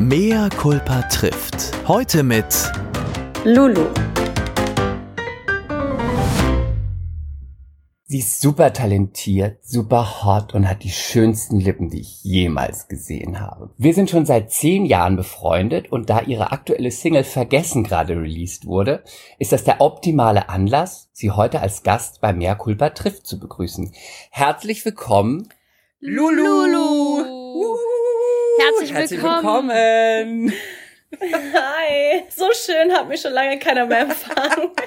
Mea culpa trifft. Heute mit Lulu. Sie ist super talentiert, super hot und hat die schönsten Lippen, die ich jemals gesehen habe. Wir sind schon seit zehn Jahren befreundet und da ihre aktuelle Single Vergessen gerade released wurde, ist das der optimale Anlass, sie heute als Gast bei Mehr Culpa trifft zu begrüßen. Herzlich willkommen, Lulu! Lulu. Herzlich, Herzlich willkommen. willkommen. Hi, so schön hat mich schon lange keiner mehr empfangen.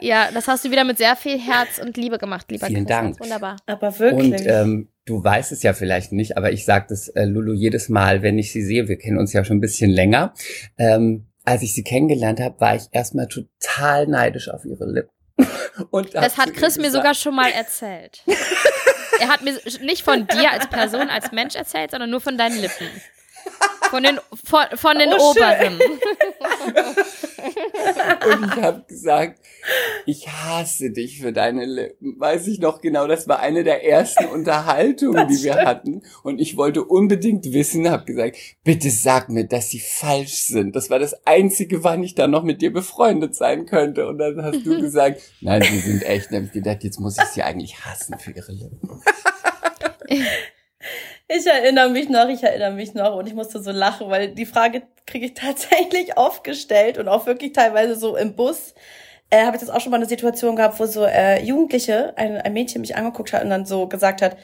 Ja, das hast du wieder mit sehr viel Herz und Liebe gemacht, lieber Vielen Chris. Dank. Wunderbar. Aber wirklich. Und ähm, du weißt es ja vielleicht nicht, aber ich sage das äh, Lulu jedes Mal, wenn ich sie sehe. Wir kennen uns ja schon ein bisschen länger. Ähm, als ich sie kennengelernt habe, war ich erstmal total neidisch auf ihre Lippen. Und Das hat Chris mir sogar schon mal erzählt. er hat mir nicht von dir als Person, als Mensch erzählt, sondern nur von deinen Lippen. Von den, von, von den Oh, oberen. Und ich habe gesagt, ich hasse dich für deine Lippen. Weiß ich noch genau, das war eine der ersten Unterhaltungen, die wir hatten. Und ich wollte unbedingt wissen, habe gesagt, bitte sag mir, dass sie falsch sind. Das war das Einzige, wann ich dann noch mit dir befreundet sein könnte. Und dann hast du gesagt, nein, sie sind echt. Dann habe ich gedacht, jetzt muss ich sie eigentlich hassen für ihre Lippen. Ich erinnere mich noch, ich erinnere mich noch und ich musste so lachen, weil die Frage kriege ich tatsächlich oft gestellt und auch wirklich teilweise so im Bus. Äh, habe ich das auch schon mal eine Situation gehabt, wo so äh, Jugendliche, ein, ein Mädchen mich angeguckt hat und dann so gesagt hat,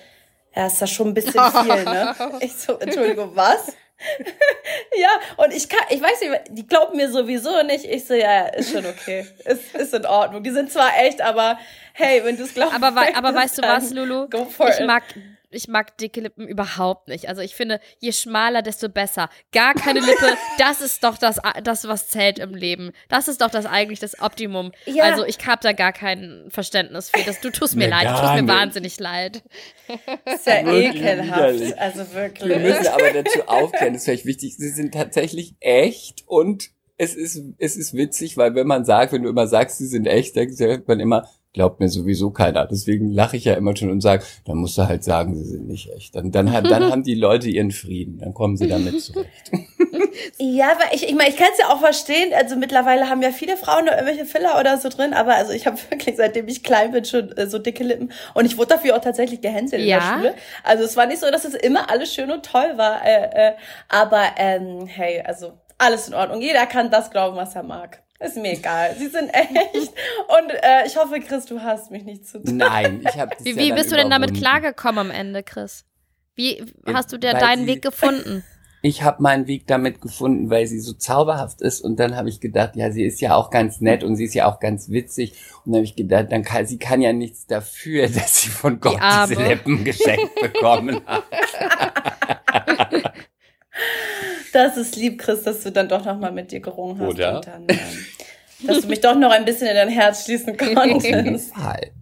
ja, ist das schon ein bisschen viel, ne? Ich so, Entschuldigung, was? ja, und ich kann, ich weiß nicht, die glauben mir sowieso nicht. Ich so, ja, ist schon okay. Ist, ist in Ordnung. Die sind zwar echt, aber hey, wenn du es glaubst. Aber, wei- aber weißt du was, Lulu? Go for Ich it. mag, ich mag dicke Lippen überhaupt nicht. Also ich finde, je schmaler, desto besser. Gar keine Lippe, das ist doch das, das, was zählt im Leben. Das ist doch das eigentlich das Optimum. Ja. Also ich habe da gar kein Verständnis für. Das, du tust mir Nee, leid, du tust mir nicht. wahnsinnig leid. ist ja ekelhaft. widerlich. Also wirklich. Wir müssen aber dazu aufklären, das ist vielleicht wichtig, sie sind tatsächlich echt und es ist, es ist witzig, weil wenn man sagt, wenn du immer sagst, sie sind echt, dann sagt man immer, glaubt mir sowieso keiner. Deswegen lache ich ja immer schon und sage, dann musst du halt sagen, sie sind nicht echt. Dann, dann, dann haben die Leute ihren Frieden, dann kommen sie damit zurecht. Ja, aber ich, ich meine, ich kann es ja auch verstehen. Also mittlerweile haben ja viele Frauen noch irgendwelche Filler oder so drin, aber also ich habe wirklich, seitdem ich klein bin, schon äh, so dicke Lippen. Und ich wurde dafür auch tatsächlich gehänselt in Ja? der Schule. Also es war nicht so, dass es immer alles schön und toll war. Äh, äh, aber ähm, hey, also alles in Ordnung. Jeder kann das glauben, was er mag. Ist mir egal. Sie sind echt. Und äh, ich hoffe, Chris, du hast mich nicht zu tun. Nein, ich habe Wie, wie bist du denn damit klargekommen am Ende, Chris? Wie hast du dir deinen sie- Weg gefunden? Ich habe meinen Weg damit gefunden, weil sie so zauberhaft ist und dann habe ich gedacht, ja, sie ist ja auch ganz nett und sie ist ja auch ganz witzig und dann habe ich gedacht, dann kann sie kann ja nichts dafür, dass sie von Gott Arme. diese Lippen geschenkt bekommen hat. Das ist lieb, Chris, dass du dann doch noch mal mit dir gerungen hast. Oder? Und dann, ähm, dass du mich doch noch ein bisschen in dein Herz schließen Auf jeden konntest. Fall.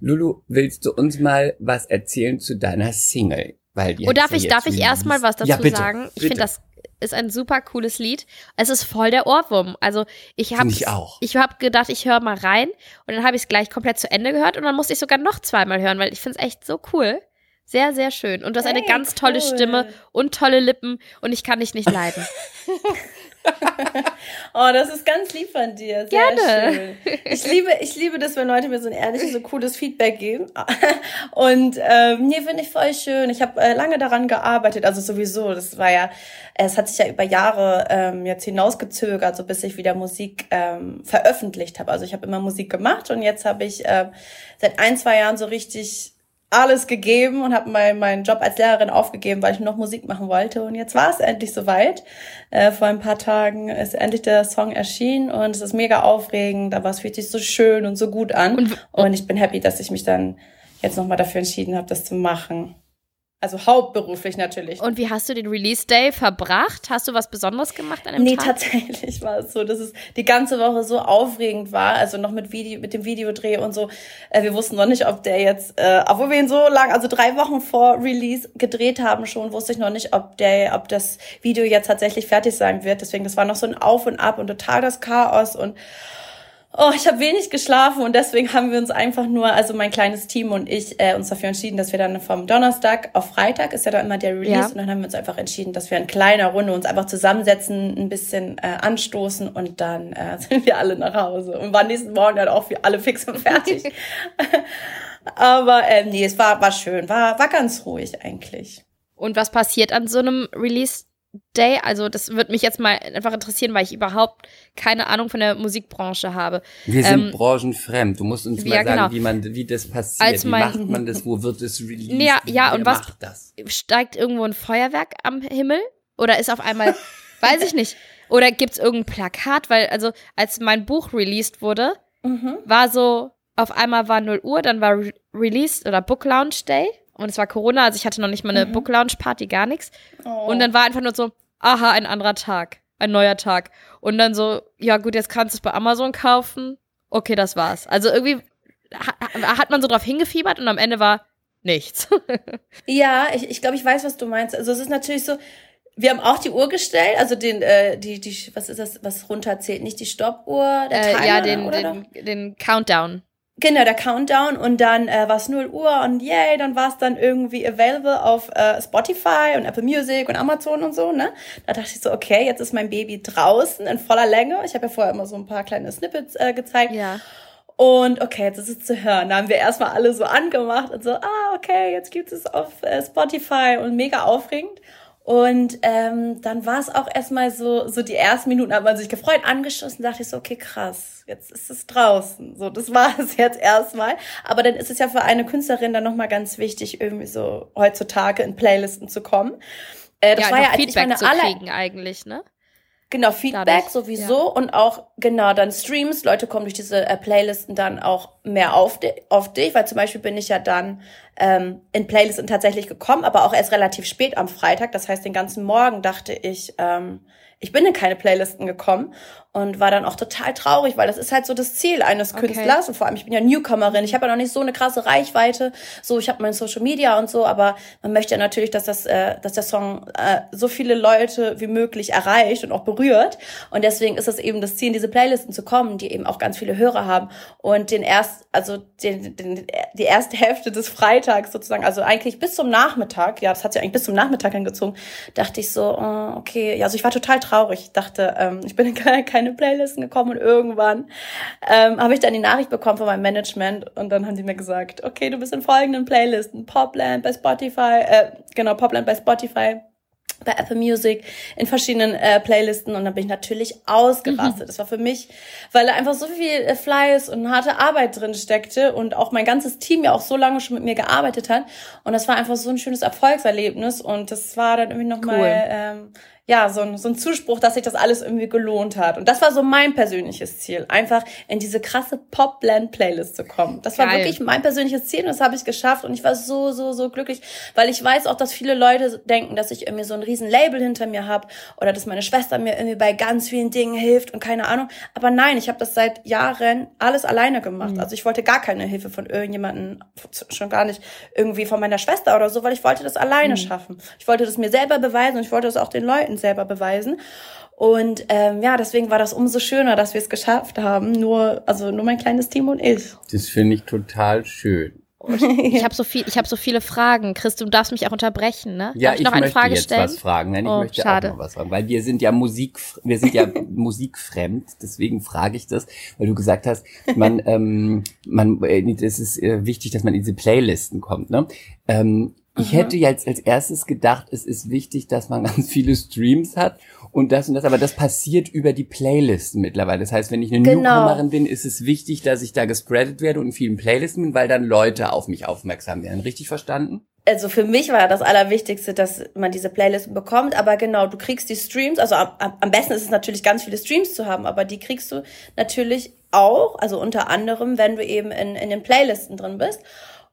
Lulu, willst du uns mal was erzählen zu deiner Single? Weil die Oh, darf ja ich, darf ich erstmal was dazu ja, bitte, sagen? Ich finde, das ist ein super cooles Lied. Es ist voll der Ohrwurm. Also ich habe ich auch. Ich habe gedacht, ich höre mal rein und dann habe ich es gleich komplett zu Ende gehört und dann musste ich sogar noch zweimal hören, weil ich finde es echt so cool. Sehr, sehr schön. Und du hast eine Hey, ganz tolle cool. Stimme und tolle Lippen und ich kann dich nicht leiden. Oh, das ist ganz lieb von dir. Sehr Gerne. schön. Ich liebe, ich liebe das, wenn Leute mir so ein ehrliches, so cooles Feedback geben. Und ähm, nee, finde ich voll schön. Ich habe äh, lange daran gearbeitet. Also sowieso, das war ja, es hat sich ja über Jahre ähm, jetzt hinausgezögert, so bis ich wieder Musik ähm, veröffentlicht habe. Also ich habe immer Musik gemacht und jetzt habe ich ähm, seit ein, zwei Jahren so richtig alles gegeben und habe mein, meinen Job als Lehrerin aufgegeben, weil ich noch Musik machen wollte. Und jetzt war es endlich soweit. Äh, vor ein paar Tagen ist endlich der Song erschienen und es ist mega aufregend, aber es fühlt sich so schön und so gut an. Und- Und, ich bin happy, dass ich mich dann jetzt nochmal dafür entschieden habe, das zu machen. Also hauptberuflich natürlich. Und wie hast du den Release Day verbracht? Hast du was Besonderes gemacht an dem Nee, Tag? tatsächlich war es so, dass es die ganze Woche so aufregend war, also noch mit Video, mit dem Videodreh und so. Äh, wir wussten noch nicht, ob der jetzt, äh, obwohl wir ihn so lang, also drei Wochen vor Release gedreht haben schon, wusste ich noch nicht, ob der, ob das Video jetzt tatsächlich fertig sein wird. Deswegen, das war noch so ein Auf und Ab und total das Chaos und Oh, ich habe wenig geschlafen und deswegen haben wir uns einfach nur, also mein kleines Team und ich, äh, uns dafür entschieden, dass wir dann vom Donnerstag auf Freitag ist ja dann immer der Release Ja. und dann haben wir uns einfach entschieden, dass wir in kleiner Runde uns einfach zusammensetzen, ein bisschen äh, anstoßen und dann äh, sind wir alle nach Hause und waren nächsten Morgen dann auch wir alle fix und fertig. Aber ähm, nee, es war war schön, war war ganz ruhig eigentlich. Und was passiert an so einem Release-Day? Also, das würde mich jetzt mal einfach interessieren, weil ich überhaupt keine Ahnung von der Musikbranche habe. Wir sind Ähm, branchenfremd. Du musst uns ja, mal sagen, genau. wie man, wie das passiert. Als wie mein- macht man das? Wo wird es released? Ja, ja, Wer und was- macht das? Steigt irgendwo ein Feuerwerk am Himmel? Oder ist auf einmal, weiß ich nicht. Oder gibt's irgendein Plakat? Weil, also, als mein Buch released wurde, Mhm. war so, auf einmal war 0 Uhr, dann war Re Release oder Book Lounge Day. Und es war Corona, also ich hatte noch nicht mal eine Mhm. Book Lounge Party, gar nichts. Oh. Und dann war einfach nur so, aha, ein anderer Tag, ein neuer Tag. Und dann so, ja gut, jetzt kannst du es bei Amazon kaufen. Okay, das war's. Also irgendwie hat, man so drauf hingefiebert und am Ende war nichts. Ja, ich, ich glaube, ich weiß, was du meinst. Also es ist natürlich so, wir haben auch die Uhr gestellt, also den, äh, die, die, was ist das, was runterzählt? Nicht die Stoppuhr, der Timer, äh, ja, den, oder den, den Countdown. Genau, der Countdown und dann äh, war es 0 Uhr und yay, dann war es dann irgendwie available auf äh, Spotify und Apple Music und Amazon und so, ne? Da dachte ich so, okay, jetzt ist mein Baby draußen in voller Länge. Ich habe ja vorher immer so ein paar kleine Snippets äh, gezeigt. Ja. Und okay, jetzt ist es zu hören. Da haben wir erstmal alle so angemacht und so, ah, okay, jetzt gibt es auf äh, Spotify und mega aufregend. Und ähm, dann war es auch erstmal so, so die ersten Minuten hat man sich gefreut, angeschossen, dachte ich so, okay, krass, jetzt ist es draußen. So, das war es jetzt erstmal. Aber dann ist es ja für eine Künstlerin dann nochmal ganz wichtig, irgendwie so heutzutage in Playlisten zu kommen. Äh, das ja, war ja, als ich meine Feedback zu aller, kriegen eigentlich, ne? Genau, Feedback Dadurch, sowieso und auch genau dann Streams. Leute kommen durch diese äh, Playlisten dann auch mehr auf, di auf dich, weil zum Beispiel bin ich ja dann ähm, in Playlisten tatsächlich gekommen, aber auch erst relativ spät am Freitag. Das heißt, den ganzen Morgen dachte ich, ähm, ich bin in keine Playlisten gekommen und war dann auch total traurig, weil das ist halt so das Ziel eines Okay. Künstlers. Und vor allem ich bin ja Newcomerin, ich habe ja noch nicht so eine krasse Reichweite, so ich habe mein Social Media und so, aber man möchte ja natürlich, dass das, äh, dass der Song äh, so viele Leute wie möglich erreicht und auch berührt. Und deswegen ist es eben das Ziel, in diese Playlisten zu kommen, die eben auch ganz viele Hörer haben. Und den erst, also den, den, die erste Hälfte des Freitags sozusagen, also eigentlich bis zum Nachmittag, ja, das hat sich eigentlich bis zum Nachmittag hingezogen, dachte ich so, oh, okay, ja, also ich war total traurig, ich dachte, ähm, ich bin in keine, keine Playlisten gekommen und irgendwann ähm, habe ich dann die Nachricht bekommen von meinem Management und dann haben die mir gesagt, okay, du bist in folgenden Playlisten, Popland bei Spotify, äh, genau, Popland bei Spotify, bei Apple Music, in verschiedenen äh, Playlisten und dann bin ich natürlich ausgerastet. Das war für mich, weil da einfach so viel äh, Fleiß und harte Arbeit drin steckte und auch mein ganzes Team ja auch so lange schon mit mir gearbeitet hat und das war einfach so ein schönes Erfolgserlebnis und das war dann irgendwie nochmal Cool. ähm, ja, so ein, so ein Zuspruch, dass sich das alles irgendwie gelohnt hat. Und das war so mein persönliches Ziel, einfach in diese krasse Pop-Blend-Playlist zu kommen. Das war Geil. wirklich mein persönliches Ziel und das habe ich geschafft und ich war so, so, so glücklich, weil ich weiß auch, dass viele Leute denken, dass ich irgendwie so ein riesen Label hinter mir habe oder dass meine Schwester mir irgendwie bei ganz vielen Dingen hilft und keine Ahnung. Aber nein, ich habe das seit Jahren alles alleine gemacht. Also ich wollte gar keine Hilfe von irgendjemanden, schon gar nicht irgendwie von meiner Schwester oder so, weil ich wollte das alleine schaffen. Ich wollte das mir selber beweisen und ich wollte das auch den Leuten selber beweisen. Und ähm, ja, deswegen war das umso schöner, dass wir es geschafft haben. Nur, also nur mein kleines Team und ich. Das finde ich total schön. Ich habe so viel, ich habe so viele Fragen. Chris, du darfst mich auch unterbrechen, ne? Ja, Darf ich, noch eine möchte Frage jetzt stellen? was fragen. Nein, ich Oh, möchte schade. auch noch was fragen, weil wir sind ja Musik, wir sind ja musikfremd. Deswegen frage ich das, weil du gesagt hast, man, ähm, man, äh, es ist äh, wichtig, dass man in diese Playlisten kommt. Ne? Ähm, ich Mhm. hätte jetzt als erstes gedacht, es ist wichtig, dass man ganz viele Streams hat und das und das, aber das passiert über die Playlisten mittlerweile. Das heißt, wenn ich eine Genau. Newcomerin bin, ist es wichtig, dass ich da gespreadet werde und in vielen Playlisten bin, weil dann Leute auf mich aufmerksam werden. Richtig verstanden? also für mich war das Allerwichtigste, dass man diese Playlisten bekommt. Aber genau, du kriegst die Streams. Also am, am besten ist es natürlich ganz viele Streams zu haben, aber die kriegst du natürlich auch, also unter anderem, wenn du eben in, in den Playlisten drin bist.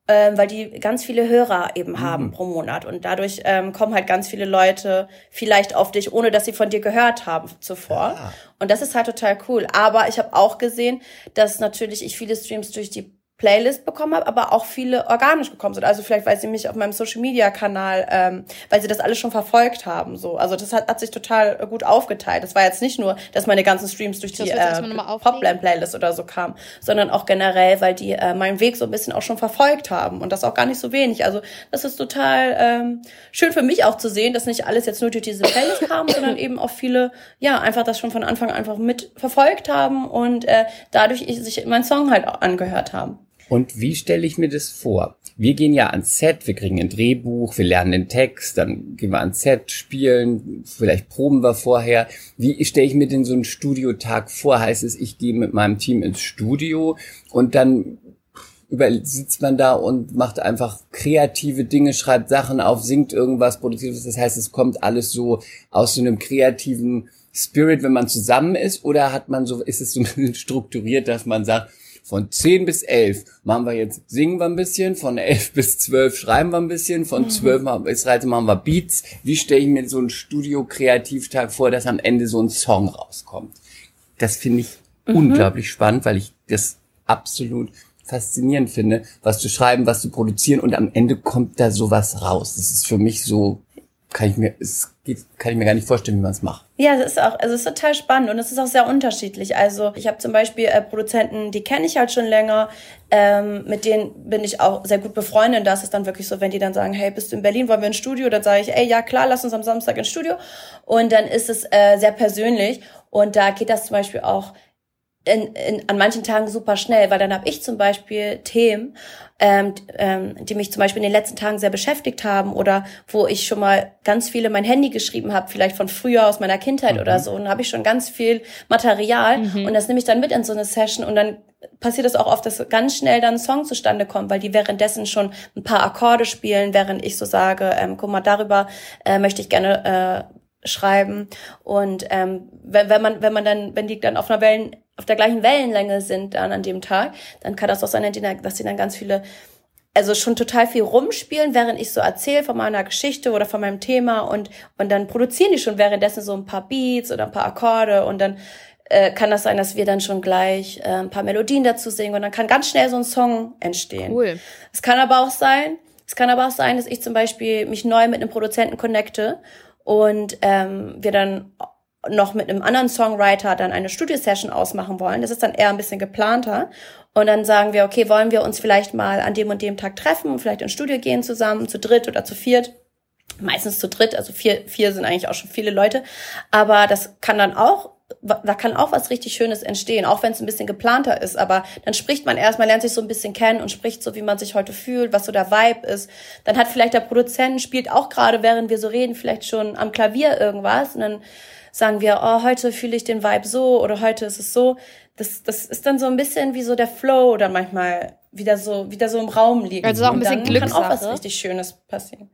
Ähm, weil die ganz viele Hörer eben haben pro Monat und dadurch ähm, kommen halt ganz viele Leute vielleicht auf dich, ohne dass sie von dir gehört haben zuvor. Ah. Und das ist halt total cool. Aber ich habe auch gesehen, dass natürlich ich viele Streams durch die Playlist bekommen habe, aber auch viele organisch gekommen sind. Also vielleicht, weil sie mich auf meinem Social Media Kanal, ähm, weil sie das alles schon verfolgt haben. So, also das hat, hat sich total gut aufgeteilt. Das war jetzt nicht nur, dass meine ganzen Streams durch die äh, Popland Playlist oder so kamen, sondern auch generell, weil die äh, meinen Weg so ein bisschen auch schon verfolgt haben und das auch gar nicht so wenig. Also das ist total ähm, schön für mich auch zu sehen, dass nicht alles jetzt nur durch diese Playlist kam, sondern eben auch viele, ja, einfach das schon von Anfang an einfach mit verfolgt haben und äh, dadurch sich mein Song halt angehört haben. Und wie stelle ich mir das vor? Wir gehen ja ans Set, wir kriegen ein Drehbuch, wir lernen den Text, dann gehen wir ans Set, spielen, vielleicht proben wir vorher. Wie stelle ich mir denn so einen Studiotag vor? Heißt es, ich gehe mit meinem Team ins Studio und dann über, sitzt man da und macht einfach kreative Dinge, schreibt Sachen auf, singt irgendwas, produziert was. Das heißt, es kommt alles so aus so einem kreativen Spirit, wenn man zusammen ist, oder hat man so, ist es so ein bisschen strukturiert, dass man sagt, von 10 bis 11 machen wir jetzt, singen wir ein bisschen, von 11 bis 12 schreiben wir ein bisschen, von 12 mhm. bis 13 machen wir Beats. Wie stelle ich mir so einen Studio-Kreativtag vor, dass am Ende so ein Song rauskommt? Das finde ich mhm. unglaublich spannend, weil ich das absolut faszinierend finde, was zu schreiben, was zu produzieren und am Ende kommt da sowas raus. Das ist für mich so kann ich mir, es geht, kann ich mir gar nicht vorstellen, wie man es macht. Ja, es ist auch, also es ist total spannend und es ist auch sehr unterschiedlich. Also ich habe zum Beispiel äh, Produzenten, die kenne ich halt schon länger, ähm, mit denen bin ich auch sehr gut befreundet. Und das ist dann wirklich so, wenn die dann sagen, hey, bist du in Berlin, wollen wir ins Studio? Dann sage ich, ey, ja klar, lass uns am Samstag ins Studio. Und dann ist es äh, sehr persönlich und da geht das zum Beispiel auch in, in, an manchen Tagen super schnell, weil dann habe ich zum Beispiel Themen, ähm, ähm, die mich zum Beispiel in den letzten Tagen sehr beschäftigt haben oder wo ich schon mal ganz viele mein Handy geschrieben habe, vielleicht von früher aus meiner Kindheit mhm. oder so, und habe ich schon ganz viel Material mhm. und das nehme ich dann mit in so eine Session und dann passiert es auch oft, dass ganz schnell dann ein Song zustande kommt, weil die währenddessen schon ein paar Akkorde spielen, während ich so sage, ähm, guck mal, darüber äh, möchte ich gerne äh, schreiben und ähm, wenn, wenn man wenn man dann wenn die dann auf einer Wellen auf der gleichen Wellenlänge sind dann an dem Tag, dann kann das auch sein, dass sie dann ganz viele, also schon total viel rumspielen, während ich so erzähle von meiner Geschichte oder von meinem Thema und, und dann produzieren die schon währenddessen so ein paar Beats oder ein paar Akkorde und dann äh, kann das sein, dass wir dann schon gleich äh, ein paar Melodien dazu singen und dann kann ganz schnell so ein Song entstehen. Cool. Es kann aber auch sein, es kann aber auch sein, dass ich zum Beispiel mich neu mit einem Produzenten connecte und ähm, wir dann noch mit einem anderen Songwriter dann eine Studio-Session ausmachen wollen. Das ist dann eher ein bisschen geplanter. Und dann sagen wir, okay, wollen wir uns vielleicht mal an dem und dem Tag treffen und vielleicht ins Studio gehen zusammen, zu dritt oder zu viert. Meistens zu dritt, also vier, vier sind eigentlich auch schon viele Leute. Aber das kann dann auch da kann auch was richtig Schönes entstehen, auch wenn es ein bisschen geplanter ist. Aber dann spricht man erstmal, lernt sich so ein bisschen kennen und spricht so, wie man sich heute fühlt, was so der Vibe ist. Dann hat vielleicht der Produzent, spielt auch gerade, während wir so reden, vielleicht schon am Klavier irgendwas. Und dann sagen wir, oh, heute fühle ich den Vibe so oder heute ist es so. Das, das ist dann so ein bisschen wie so der Flow oder manchmal wieder so, wieder so im Raum liegen. Also auch ein bisschen Glück. kann auch was richtig Schönes passieren.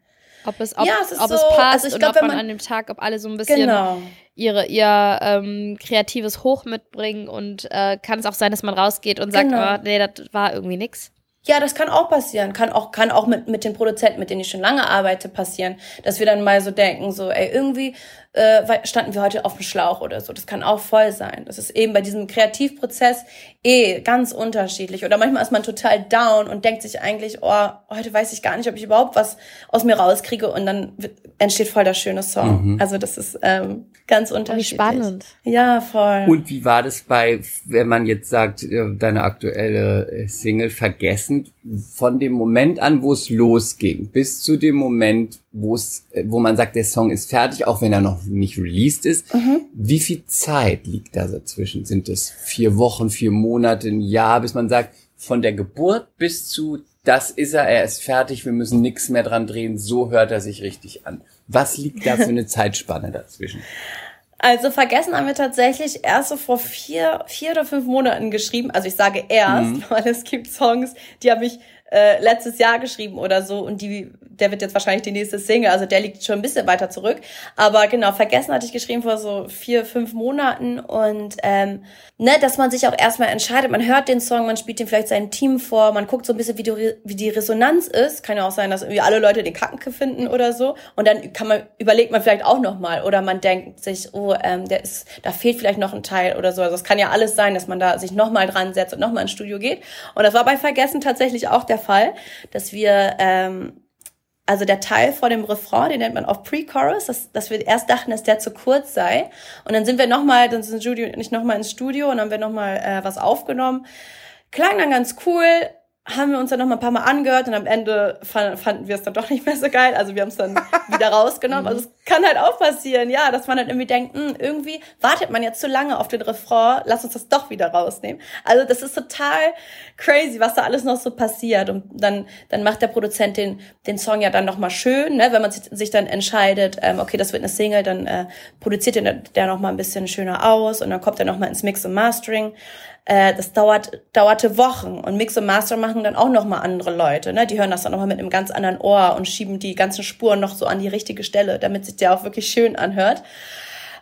Ob es, ob, ja, es, ob so, es passt also ich glaub, und ob man, man, an dem Tag, ob alle so ein bisschen genau. ihre, ihr ähm, kreatives Hoch mitbringen und äh, kann es auch sein, dass man rausgeht und sagt, genau. oh, nee, das war irgendwie nix. Ja, das kann auch passieren. Kann auch, kann auch mit, mit den Produzenten, mit denen ich schon lange arbeite, passieren. Dass wir dann mal so denken, so, ey, irgendwie äh, standen wir heute auf dem Schlauch oder so. Das kann auch voll sein. Das ist eben bei diesem Kreativprozess eh ganz unterschiedlich. Oder manchmal ist man total down und denkt sich eigentlich, oh, heute weiß ich gar nicht, ob ich überhaupt was aus mir rauskriege und dann entsteht voll der schöne Song. Mhm. Also das ist ähm, ganz unterschiedlich. Wie spannend. Ja, voll. Und wie war das bei, wenn man jetzt sagt, äh, deine aktuelle äh, Single vergessen, von dem Moment an, wo es losging, bis zu dem Moment, wo es, äh, wo man sagt, der Song ist fertig, auch wenn er noch nicht released ist. Mhm. Wie viel Zeit liegt da dazwischen? Sind es vier Wochen, vier Monate, ein Jahr, bis man sagt, von der Geburt bis zu, das ist er, er ist fertig, wir müssen nichts mehr dran drehen, so hört er sich richtig an. Was liegt da für eine Zeitspanne dazwischen? Also vergessen haben wir tatsächlich erst so vor vier, vier oder fünf Monaten geschrieben. Also ich sage erst, mhm. weil es gibt Songs, die habe ich äh, letztes Jahr geschrieben oder so und die der wird jetzt wahrscheinlich die nächste Single, also der liegt schon ein bisschen weiter zurück. Aber genau, vergessen hatte ich geschrieben vor so vier, fünf Monaten und ähm, ne, dass man sich auch erstmal entscheidet, man hört den Song, man spielt den vielleicht seinem Team vor, man guckt so ein bisschen, wie die, wie die Resonanz ist. Kann ja auch sein, dass irgendwie alle Leute den Kacke finden oder so. Und dann kann man, überlegt man vielleicht auch nochmal oder man denkt sich, oh, ähm, der ist, da fehlt vielleicht noch ein Teil oder so. Also es kann ja alles sein, dass man da sich nochmal dran setzt und nochmal ins Studio geht. Und das war bei Vergessen tatsächlich auch der Fall, dass wir ähm, also der Teil vor dem Refrain, den nennt man auch Pre-Chorus, dass, dass wir erst dachten, dass der zu kurz sei. Und dann sind wir nochmal, dann sind Studio, nicht nochmal ins Studio und haben wir nochmal äh, was aufgenommen. Klang dann ganz cool, haben wir uns dann noch mal ein paar Mal angehört und am Ende fanden wir es dann doch nicht mehr so geil. Also wir haben es dann wieder rausgenommen. Also es kann halt auch passieren, ja, dass man dann irgendwie denkt, mh, hm, irgendwie wartet man jetzt zu lange auf den Refrain, lass uns das doch wieder rausnehmen. Also das ist total crazy, was da alles noch so passiert. Und dann, dann macht der Produzent den, den Song ja dann noch mal schön, ne? wenn man sich, sich dann entscheidet, ähm, okay, das wird eine Single, dann äh, produziert der, der noch mal ein bisschen schöner aus und dann kommt er noch mal ins Mix und Mastering. Äh, das dauert, dauerte Wochen. Und Mix und Master machen dann auch nochmal andere Leute. Ne? Die hören das dann nochmal mit einem ganz anderen Ohr und schieben die ganzen Spuren noch so an die richtige Stelle, damit sich der auch wirklich schön anhört.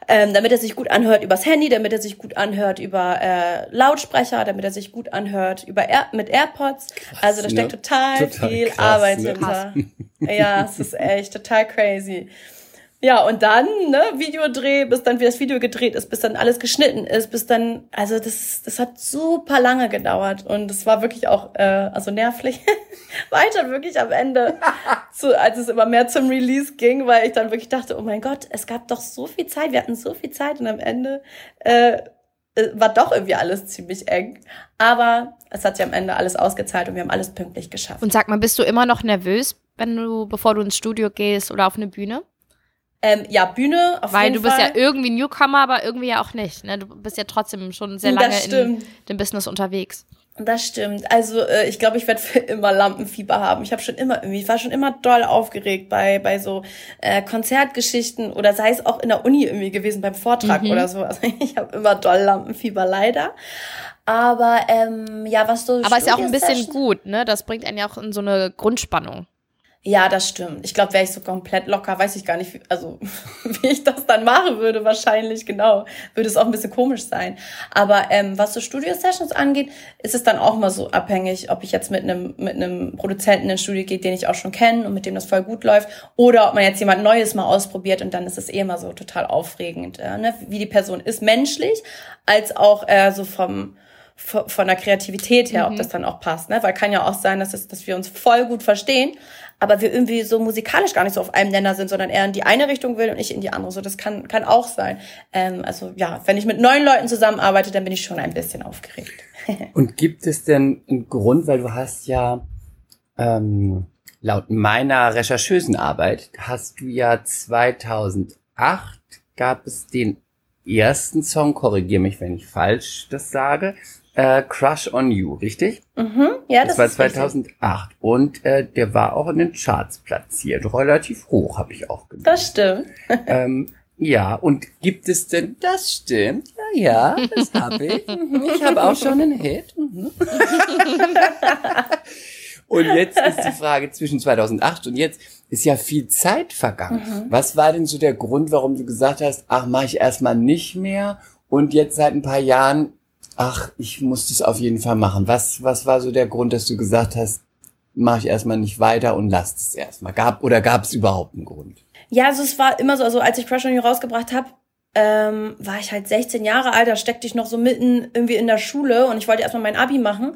Ähm, damit er sich gut anhört übers Handy, damit er sich gut anhört über äh, Lautsprecher, damit er sich gut anhört über Air mit AirPods. Krass, also da steckt ne? total, total, viel krass, Arbeit ne? hinter. ja, es ist echt total crazy. Ja, und dann, ne, Videodreh, bis dann wie das Video gedreht ist, bis dann alles geschnitten ist, bis dann, also das, das hat super lange gedauert und es war wirklich auch, äh, also nervlich, weiter wirklich am Ende, zu, als es immer mehr zum Release ging, weil ich dann wirklich dachte, oh mein Gott, es gab doch so viel Zeit, wir hatten so viel Zeit und am Ende äh, äh war doch irgendwie alles ziemlich eng. Aber es hat sich am Ende alles ausgezahlt und wir haben alles pünktlich geschafft. Und sag mal, bist du immer noch nervös, wenn du, bevor du ins Studio gehst oder auf eine Bühne? Ähm, ja, Bühne auf Weil jeden du bist ja irgendwie Newcomer, aber irgendwie ja auch nicht. Ne? Du bist ja trotzdem schon sehr lange in dem Business unterwegs. Das stimmt. Also äh, ich glaube, ich werde für immer Lampenfieber haben. Ich habe schon immer irgendwie, ich war schon immer doll aufgeregt bei bei so äh, Konzertgeschichten oder sei es auch in der Uni irgendwie gewesen beim Vortrag mhm. oder so. Also ich habe immer doll Lampenfieber leider. Aber ähm, ja, was so. Aber ist ja auch ein bisschen gut, ne? Das bringt einen ja auch in so eine Grundspannung. Ja, das stimmt. Ich glaube, wäre ich so komplett locker, weiß ich gar nicht, wie, also wie ich das dann machen würde, wahrscheinlich, genau. Würde es auch ein bisschen komisch sein. Aber ähm, was so Studio-Sessions angeht, ist es dann auch mal so abhängig, ob ich jetzt mit einem mit einem Produzenten ins Studio gehe, den ich auch schon kenne und mit dem das voll gut läuft, oder ob man jetzt jemand Neues mal ausprobiert und dann ist es eh immer so total aufregend, äh, ne? wie die Person ist menschlich, als auch äh, so vom von der Kreativität her, mhm. ob das dann auch passt, ne? Weil kann ja auch sein, dass, es, dass wir uns voll gut verstehen, aber wir irgendwie so musikalisch gar nicht so auf einem Nenner sind, sondern er in die eine Richtung will und ich in die andere. So, das kann, kann auch sein. Ähm, also ja, wenn ich mit neun Leuten zusammenarbeite, dann bin ich schon ein bisschen aufgeregt. und gibt es denn einen Grund, weil du hast ja ähm, laut meiner recherchösen Arbeit, hast du ja 2008 gab es den ersten Song, korrigier mich, wenn ich falsch das sage, äh, Crush on You, richtig? Mhm, ja, das, das war 2008 richtig. und äh, der war auch in den Charts platziert, relativ hoch, habe ich auch gemacht. Das stimmt. ähm, ja, und gibt es denn, das stimmt, ja, ja, das habe ich. Mhm, ich habe auch schon einen Hit. Mhm. und jetzt ist die Frage zwischen 2008 und jetzt ist ja viel Zeit vergangen. Mhm. Was war denn so der Grund, warum du gesagt hast, ach, mache ich erstmal nicht mehr und jetzt seit ein paar Jahren ach, ich muss das auf jeden Fall machen. Was, was war so der Grund, dass du gesagt hast, mache ich erstmal nicht weiter und lass es erstmal? Gab oder gab es überhaupt einen Grund? Ja, also es war immer so, also als ich Crush on You rausgebracht habe, ähm, war ich halt 16 Jahre alt, da steckte ich noch so mitten irgendwie in der Schule und ich wollte erstmal mein Abi machen.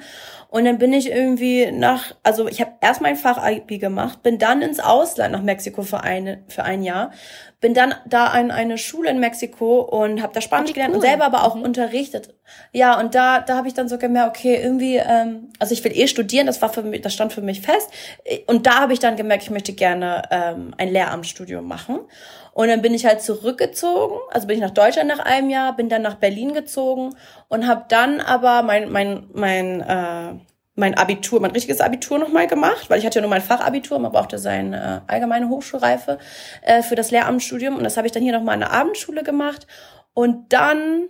Und dann bin ich irgendwie nach, also ich habe erst mein Fachabi gemacht, bin dann ins Ausland nach Mexiko für, eine, für ein Jahr, bin dann da an eine Schule in Mexiko und habe da Spanisch gelernt cool. und selber aber auch mhm. unterrichtet. Ja, und da, da habe ich dann so gemerkt, okay, irgendwie, ähm, also ich will eh studieren, das war für mich, das stand für mich fest. Und da habe ich dann gemerkt, ich möchte gerne ähm, ein Lehramtsstudium machen. Und dann bin ich halt zurückgezogen, also bin ich nach Deutschland nach einem Jahr, bin dann nach Berlin gezogen und habe dann aber mein mein mein äh, mein Abitur, mein richtiges Abitur nochmal gemacht, weil ich hatte ja nur mein Fachabitur, man brauchte seine äh, allgemeine Hochschulreife äh, für das Lehramtsstudium. Und das habe ich dann hier nochmal in der Abendschule gemacht. Und dann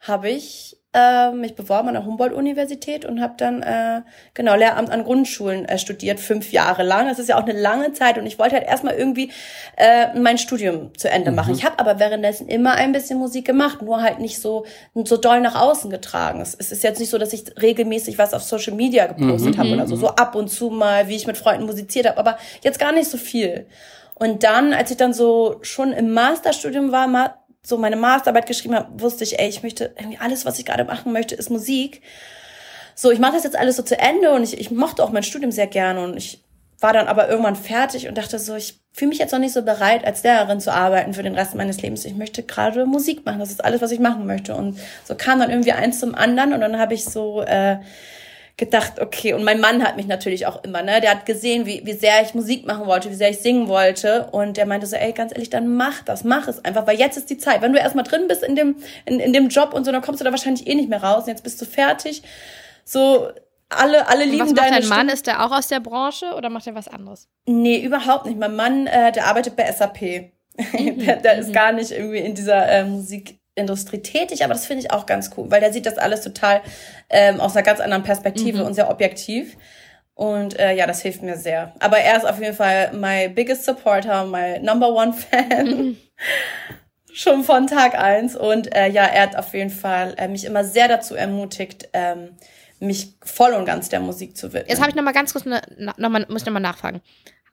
habe ich äh, mich beworben an der Humboldt-Universität und habe dann äh, genau Lehramt an Grundschulen äh, studiert, fünf Jahre lang. Das ist ja auch eine lange Zeit und ich wollte halt erstmal irgendwie äh, mein Studium zu Ende machen. Ich habe aber währenddessen immer ein bisschen Musik gemacht, nur halt nicht so so doll nach außen getragen. Es, es ist jetzt nicht so, dass ich regelmäßig was auf Social Media gepostet habe oder so, so ab und zu mal, wie ich mit Freunden musiziert habe, aber jetzt gar nicht so viel. Und dann, als ich dann so schon im Masterstudium war, so meine Masterarbeit geschrieben habe, wusste ich, ey, ich möchte irgendwie alles, was ich gerade machen möchte, ist Musik. So, ich mache das jetzt alles so zu Ende und ich, ich mochte auch mein Studium sehr gerne und ich war dann aber irgendwann fertig und dachte so, ich fühle mich jetzt noch nicht so bereit, als Lehrerin zu arbeiten für den Rest meines Lebens. Ich möchte gerade Musik machen. Das ist alles, was ich machen möchte. Und so kam dann irgendwie eins zum anderen und dann habe ich so äh, gedacht, okay, und mein Mann hat mich natürlich auch immer, ne, der hat gesehen, wie, wie sehr ich Musik machen wollte, wie sehr ich singen wollte und der meinte so, ey, ganz ehrlich, dann mach das, mach es einfach, weil jetzt ist die Zeit. Wenn du erstmal drin bist in dem, in, in dem Job und so, dann kommst du da wahrscheinlich eh nicht mehr raus und jetzt bist du fertig. So, alle, alle lieben was macht dein Mann? Stimme. Ist der auch aus der Branche oder macht er was anderes? Nee, überhaupt nicht. Mein Mann, äh, der arbeitet bei SAP. der, der ist gar nicht irgendwie in dieser äh, Musikindustrie tätig, aber das finde ich auch ganz cool, weil der sieht das alles total ähm, aus einer ganz anderen Perspektive Mhm. und sehr objektiv. Und äh, ja, das hilft mir sehr. Aber er ist auf jeden Fall my biggest supporter, my number one fan. Schon von Tag eins. Und äh, ja, er hat auf jeden Fall äh, mich immer sehr dazu ermutigt, ähm, mich voll und ganz der Musik zu widmen. Jetzt habe ich noch mal ganz kurz, ne, noch mal, muss ich noch mal nachfragen.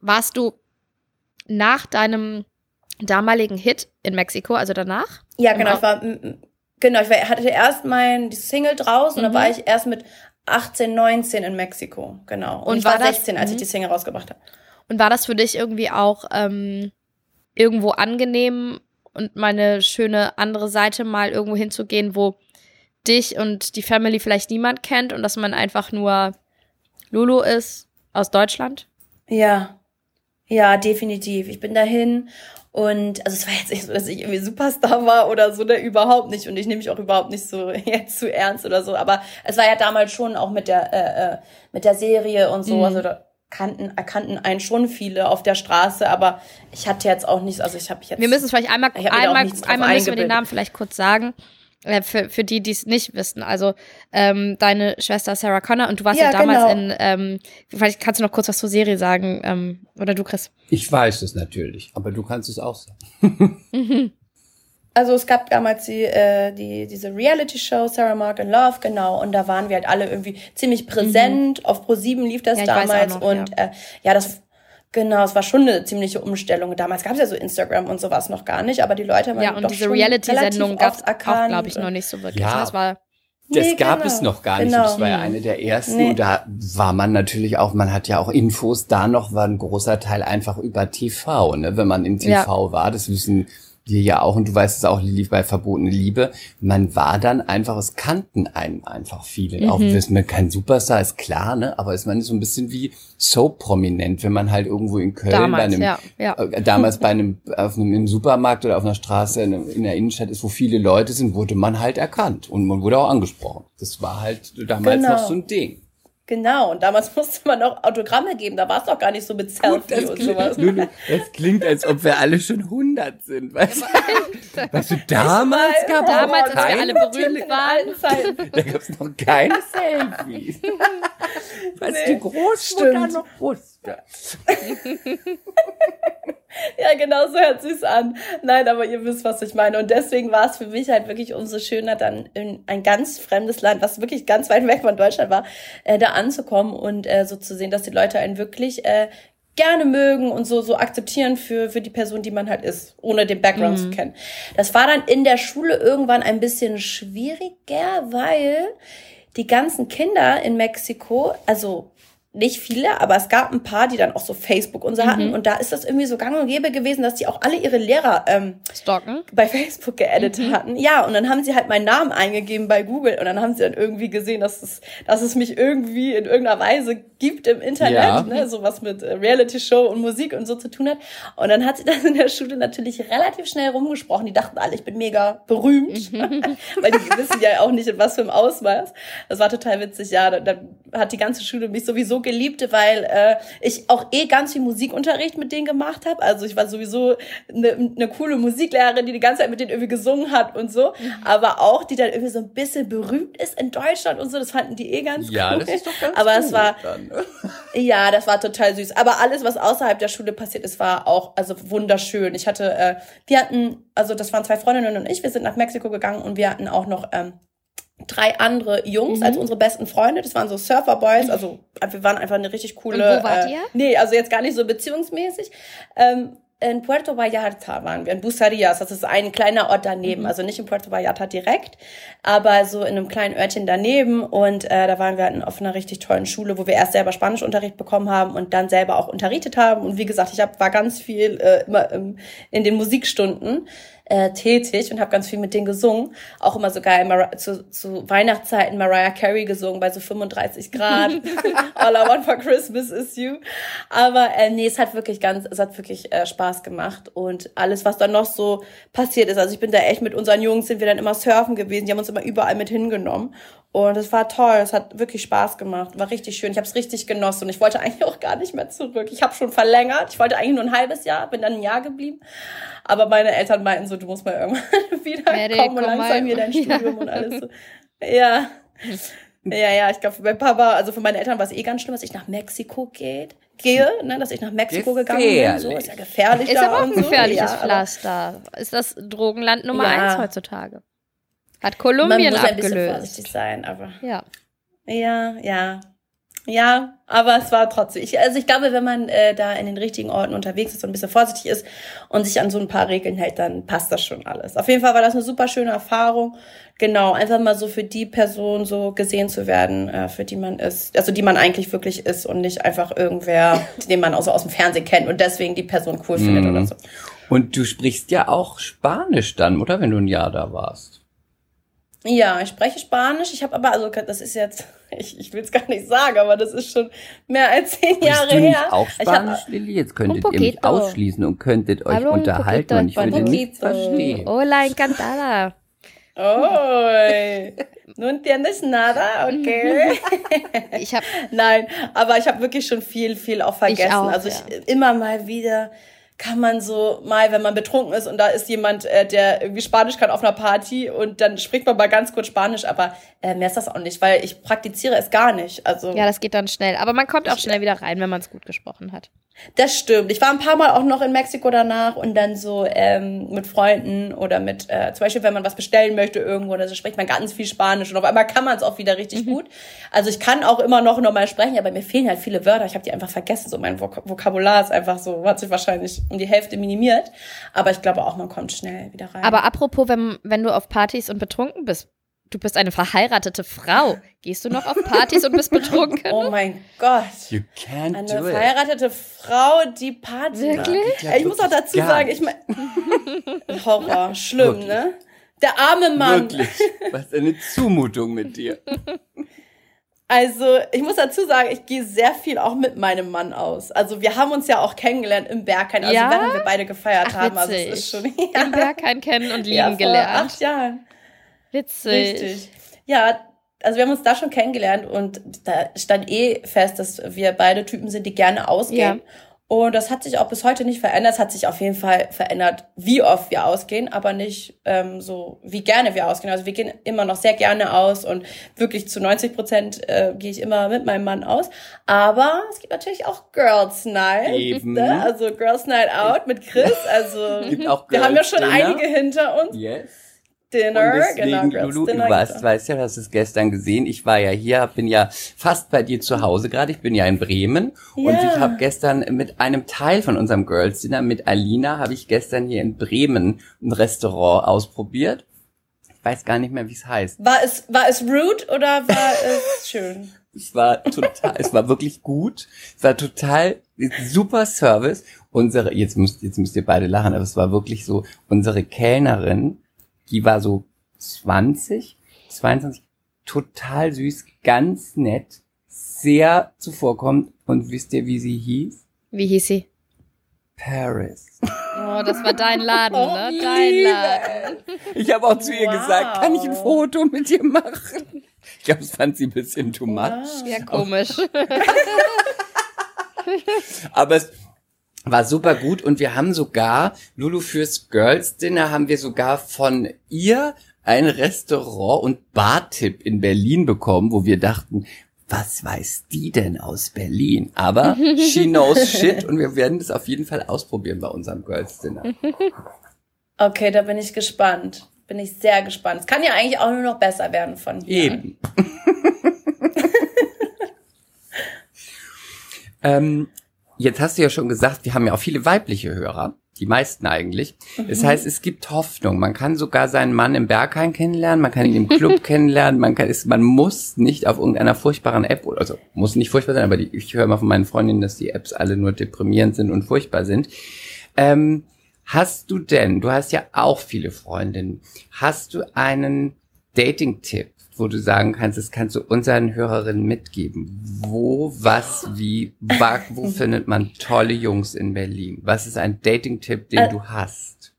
Warst du nach deinem damaligen Hit in Mexiko, also danach? Ja, genau. Au- Ich war, genau, ich war, hatte erst mein Single draußen und Mhm. dann war ich erst mit 18, 19 in Mexiko. Genau. Und, Und ich war, war das- 16, als ich mhm. die Single rausgebracht habe. Und war das für dich irgendwie auch ähm, irgendwo angenehm und meine schöne andere Seite mal irgendwo hinzugehen, wo dich und die Family vielleicht niemand kennt und dass man einfach nur Lulu ist aus Deutschland? Ja. Ja, definitiv. Ich bin dahin und also es war jetzt nicht so, dass ich irgendwie Superstar war oder so, ne, überhaupt nicht. Und ich nehme mich auch überhaupt nicht so jetzt zu ernst oder so. Aber es war ja damals schon auch mit der, äh, äh, mit der Serie und so, Mhm. also da kannten, erkannten einen schon viele auf der Straße, aber ich hatte jetzt auch nichts, also ich habe jetzt. Wir müssen es vielleicht einmal, einmal, einmal müssen wir den. Namen vielleicht kurz sagen. Äh, Für, für die, die es nicht wissen. Also ähm, deine Schwester Sarah Connor und du warst ja, Ja, damals genau. in, ähm, vielleicht kannst du noch kurz was zur Serie sagen, ähm, oder du, Chris. Ich weiß es natürlich, aber du kannst es auch sagen. Also es gab damals die, äh, die diese Reality-Show Sarah Mark in Love, genau, und da waren wir halt alle irgendwie ziemlich präsent. Auf Pro7 lief das Mhm. Ja, damals noch, und ja. Äh, ja, das genau, es war schon eine ziemliche Umstellung. Damals gab es ja so Instagram und sowas noch gar nicht, aber die Leute haben Ja, doch und diese schon Reality-Sendung relativ gab es auch, glaube ich, noch nicht so wirklich. Ja. Das war Das Nee, gab genau, es noch gar nicht. genau. Das war ja eine der ersten. Nee. Und da war man natürlich auch, man hat ja auch Infos. Da noch war ein großer Teil einfach über TV. Ne? Wenn man im TV war, das wissen wir ja auch. Und du weißt es auch, Lili, bei Verbotene Liebe. Man war dann einfach, es kannten einen einfach viele. Mhm. Auch wenn man kein Superstar ist, klar, ne? aber ist man so ein bisschen wie so prominent, wenn man halt irgendwo in Köln bei damals, einem ja. ja. äh, damals bei einem, auf einem im Supermarkt oder auf einer Straße in, in der Innenstadt ist, wo viele Leute sind, wurde man halt erkannt und man wurde auch angesprochen. Das war halt damals Genau. noch so ein Ding. Genau, und damals musste man auch Autogramme geben, da war es doch gar nicht so mit Selfie und sowas. Lulu, das klingt, als ob wir alle schon 100 sind. Weißt du, weißt du damals gab damals, es als wir noch alle keine, berühmt Zeiten. da gab es noch keine Selfies. Was Nee, die Großmutter stimmt. noch wusste. Ja, genau so hört sich's an. Nein, aber ihr wisst, was ich meine. Und deswegen war es für mich halt wirklich umso schöner, dann in ein ganz fremdes Land, was wirklich ganz weit weg von Deutschland war, äh, da anzukommen und äh, so zu sehen, dass die Leute einen wirklich äh, gerne mögen und so so akzeptieren für für die Person, die man halt ist, ohne den Background zu kennen. Das war dann in der Schule irgendwann ein bisschen schwieriger, weil die ganzen Kinder in Mexiko, also nicht viele, aber es gab ein paar, die dann auch so Facebook und so hatten. Und da ist das irgendwie so gang und gäbe gewesen, dass die auch alle ihre Lehrer ähm, Stalken. bei Facebook geedit Mhm. hatten. Ja, und dann haben sie halt meinen Namen eingegeben bei Google und dann haben sie dann irgendwie gesehen, dass es, dass es mich irgendwie in irgendeiner Weise gibt im Internet, Ja. ne, sowas mit äh, Reality-Show und Musik und so zu tun hat. Und dann hat sie das in der Schule natürlich relativ schnell rumgesprochen. Die dachten alle, ich bin mega berühmt, weil die wissen ja auch nicht, in was für einem Ausmaß. Das war total witzig, ja. Dann, dann hat die ganze Schule mich sowieso so geliebte, weil äh, ich auch eh ganz viel Musikunterricht mit denen gemacht habe. Also ich war sowieso eine, eine coole Musiklehrerin, die die ganze Zeit mit denen irgendwie gesungen hat und so. Mhm. Aber auch, die dann irgendwie so ein bisschen berühmt ist in Deutschland und so. Das fanden die eh ganz ja, cool. das ist doch ganz Aber gut es war, dann, ne? ja, das war total süß. Aber alles, was außerhalb der Schule passiert ist, war auch also wunderschön. Ich hatte, äh, wir hatten, also das waren zwei Freundinnen und ich, wir sind nach Mexiko gegangen und wir hatten auch noch ähm, drei andere Jungs Mhm. als unsere besten Freunde. Das waren so Surferboys, also wir waren einfach eine richtig coole. Und wo wart äh, ihr? Nee, also jetzt gar nicht so beziehungsmäßig. Ähm, in Puerto Vallarta waren wir, in Bucerias, das ist ein kleiner Ort daneben, also nicht in Puerto Vallarta direkt, aber so in einem kleinen Örtchen daneben und äh, da waren wir halt auf einer richtig tollen Schule, wo wir erst selber Spanischunterricht bekommen haben und dann selber auch unterrichtet haben und wie gesagt, ich hab, war ganz viel äh, immer ähm, in den Musikstunden äh, tätig und habe ganz viel mit denen gesungen. Auch immer so geil Mar zu, zu Weihnachtszeiten Mariah Carey gesungen bei so 35 Grad. All I want for Christmas is you. Aber äh, nee, es hat wirklich ganz, es hat wirklich äh, Spaß gemacht und alles, was dann noch so passiert ist. Also ich bin da echt mit unseren Jungs sind wir dann immer surfen gewesen. Die haben uns immer überall mit hingenommen. Und es war toll, es hat wirklich Spaß gemacht, war richtig schön. Ich habe es richtig genossen und ich wollte eigentlich auch gar nicht mehr zurück. Ich habe schon verlängert. Ich wollte eigentlich nur ein halbes Jahr, bin dann ein Jahr geblieben. Aber meine Eltern meinten so, du musst mal irgendwann wieder Mary, kommen und langsam hier dein Ja. Studium und alles so. Ja. Ja, ja, ich glaube, für mein Papa, also für meine Eltern war es eh ganz schlimm, dass ich nach Mexiko geht, gehe, ne, dass ich nach Mexiko gegangen bin. So, ist ja gefährlich Ist da aber auch und ein so. gefährliches ja, aber Pflaster. Ist das Drogenland Nummer Ja. eins heutzutage? Hat Man Kolumbien muss ein bisschen abgelöst. vorsichtig sein, aber Ja. Ja, ja. Ja, aber es war trotzdem. Ich, also ich glaube, wenn man äh, da in den richtigen Orten unterwegs ist und ein bisschen vorsichtig ist und sich an so ein paar Regeln hält, dann passt das schon alles. Auf jeden Fall war das eine super schöne Erfahrung. Genau, einfach mal so für die Person so gesehen zu werden, äh, für die man ist, also die man eigentlich wirklich ist und nicht einfach irgendwer, den man auch so aus dem Fernsehen kennt und deswegen die Person cool findet Mhm. oder so. Und du sprichst ja auch Spanisch dann, oder? Wenn du ein Jahr da warst. Ja, ich spreche Spanisch. Ich habe aber, also das ist jetzt, ich, ich will es gar nicht sagen, aber das ist schon mehr als zehn Jahre du nicht her. auch Ich hab- Spanisch, Lilly? Jetzt könntet ihr mich ausschließen und könntet euch Hallo, un unterhalten und ich würde nichts verstehen. Hola, encantada. Oh, no entiendes nada, okay. Ich habe Nein, aber ich habe wirklich schon viel, viel auch vergessen. auch, also ja. ich immer mal wieder kann man so mal, wenn man betrunken ist und da ist jemand, äh, der irgendwie Spanisch kann auf einer Party und dann spricht man mal ganz kurz Spanisch, aber äh, mehr ist das auch nicht, weil ich praktiziere es gar nicht. Also Ja, das geht dann schnell. Aber man kommt auch schnell wieder rein, wenn man es gut gesprochen hat. Das stimmt. Ich war ein paar Mal auch noch in Mexiko danach und dann so ähm, mit Freunden oder mit, äh, zum Beispiel, wenn man was bestellen möchte irgendwo, so spricht man ganz viel Spanisch und auf einmal kann man es auch wieder richtig gut. Also ich kann auch immer noch normal sprechen, aber mir fehlen halt viele Wörter. Ich habe die einfach vergessen. So mein Vok Vokabular ist einfach so, hat sich wahrscheinlich um die Hälfte minimiert. Aber ich glaube auch, man kommt schnell wieder rein. Aber apropos, wenn, wenn du auf Partys und betrunken bist, du bist eine verheiratete Frau. Gehst du noch auf Partys und bist betrunken? oh mein Gott. You can't Eine do it. verheiratete Frau, die Party Wirklich? Ja, ich muss auch dazu gar sagen, ich meine, Horror, schlimm, Wirklich. ne? Der arme Mann. Wirklich. Was eine Zumutung mit dir. Also, ich muss dazu sagen, ich gehe sehr viel auch mit meinem Mann aus. Also, wir haben uns ja auch kennengelernt im Berghain. Also, Ja? während wir beide gefeiert Ach, haben. Also, es ist schon, Im Berghain kennen und lieben ja, vor gelernt. acht Jahren. Witzig. Richtig. Ja, also wir haben uns da schon kennengelernt und da stand eh fest, dass wir beide Typen sind, die gerne ausgehen. Und das hat sich auch bis heute nicht verändert. Es hat sich auf jeden Fall verändert, wie oft wir ausgehen, aber nicht ähm, so, wie gerne wir ausgehen. Also wir gehen immer noch sehr gerne aus und wirklich zu 90 Prozent äh, gehe ich immer mit meinem Mann aus. Aber es gibt natürlich auch Girls Night. Eben. Ne? Also Girls Night Out mit Chris. Also Gibt auch wir haben ja schon Dinner. einige hinter uns. Yes. Dinner, Und deswegen, genau, Girls Lulu, Dinner du warst, weißt ja, du hast es gestern gesehen. Ich war ja hier, bin ja fast bei dir zu Hause gerade. Ich bin ja in Bremen und Ja. ich habe gestern mit einem Teil von unserem Girls Dinner mit Alina habe ich gestern hier in Bremen ein Restaurant ausprobiert. Ich weiß gar nicht mehr, wie es heißt. War es, war es rude oder war es schön? Es war total, es war wirklich gut. Es war total super Service. Unsere, jetzt müsst, jetzt müsst ihr beide lachen, aber es war wirklich so, unsere Kellnerin, die war so 20, 22, total süß, ganz nett, sehr zuvorkommend. Und wisst ihr, wie sie hieß? Wie hieß sie? Paris. Oh, das war dein Laden, Oh, ne? Dein Liebe. Laden. Ich habe auch zu ihr Wow. gesagt, kann ich ein Foto mit dir machen? Ich glaube, das fand sie ein bisschen too much. Wow. Ja, komisch. Aber es war super gut und wir haben sogar, Lulu fürs Girls Dinner haben wir sogar von ihr ein Restaurant- und Bartipp in Berlin bekommen, wo wir dachten, was weiß die denn aus Berlin? Aber she knows shit und wir werden das auf jeden Fall ausprobieren bei unserem Girls Dinner. Okay, da bin ich gespannt. Bin ich sehr gespannt. Es kann ja eigentlich auch nur noch besser werden von hier. Eben. ähm, jetzt hast du ja schon gesagt, wir haben ja auch viele weibliche Hörer. Die meisten eigentlich. Das heißt, es gibt Hoffnung. Man kann sogar seinen Mann im Berghain kennenlernen, man kann ihn im Club kennenlernen, man kann, ist, man muss nicht auf irgendeiner furchtbaren App, oder- also muss nicht furchtbar sein, aber die, ich höre mal von meinen Freundinnen, dass die Apps alle nur deprimierend sind und furchtbar sind. Ähm, hast du denn, du hast ja auch viele Freundinnen, hast du einen Dating-Tipp, wo du sagen kannst, das kannst du unseren Hörerinnen mitgeben? Wo, was, wie, wo findet man tolle Jungs in Berlin? Was ist ein Dating-Tipp, den Ä- du hast?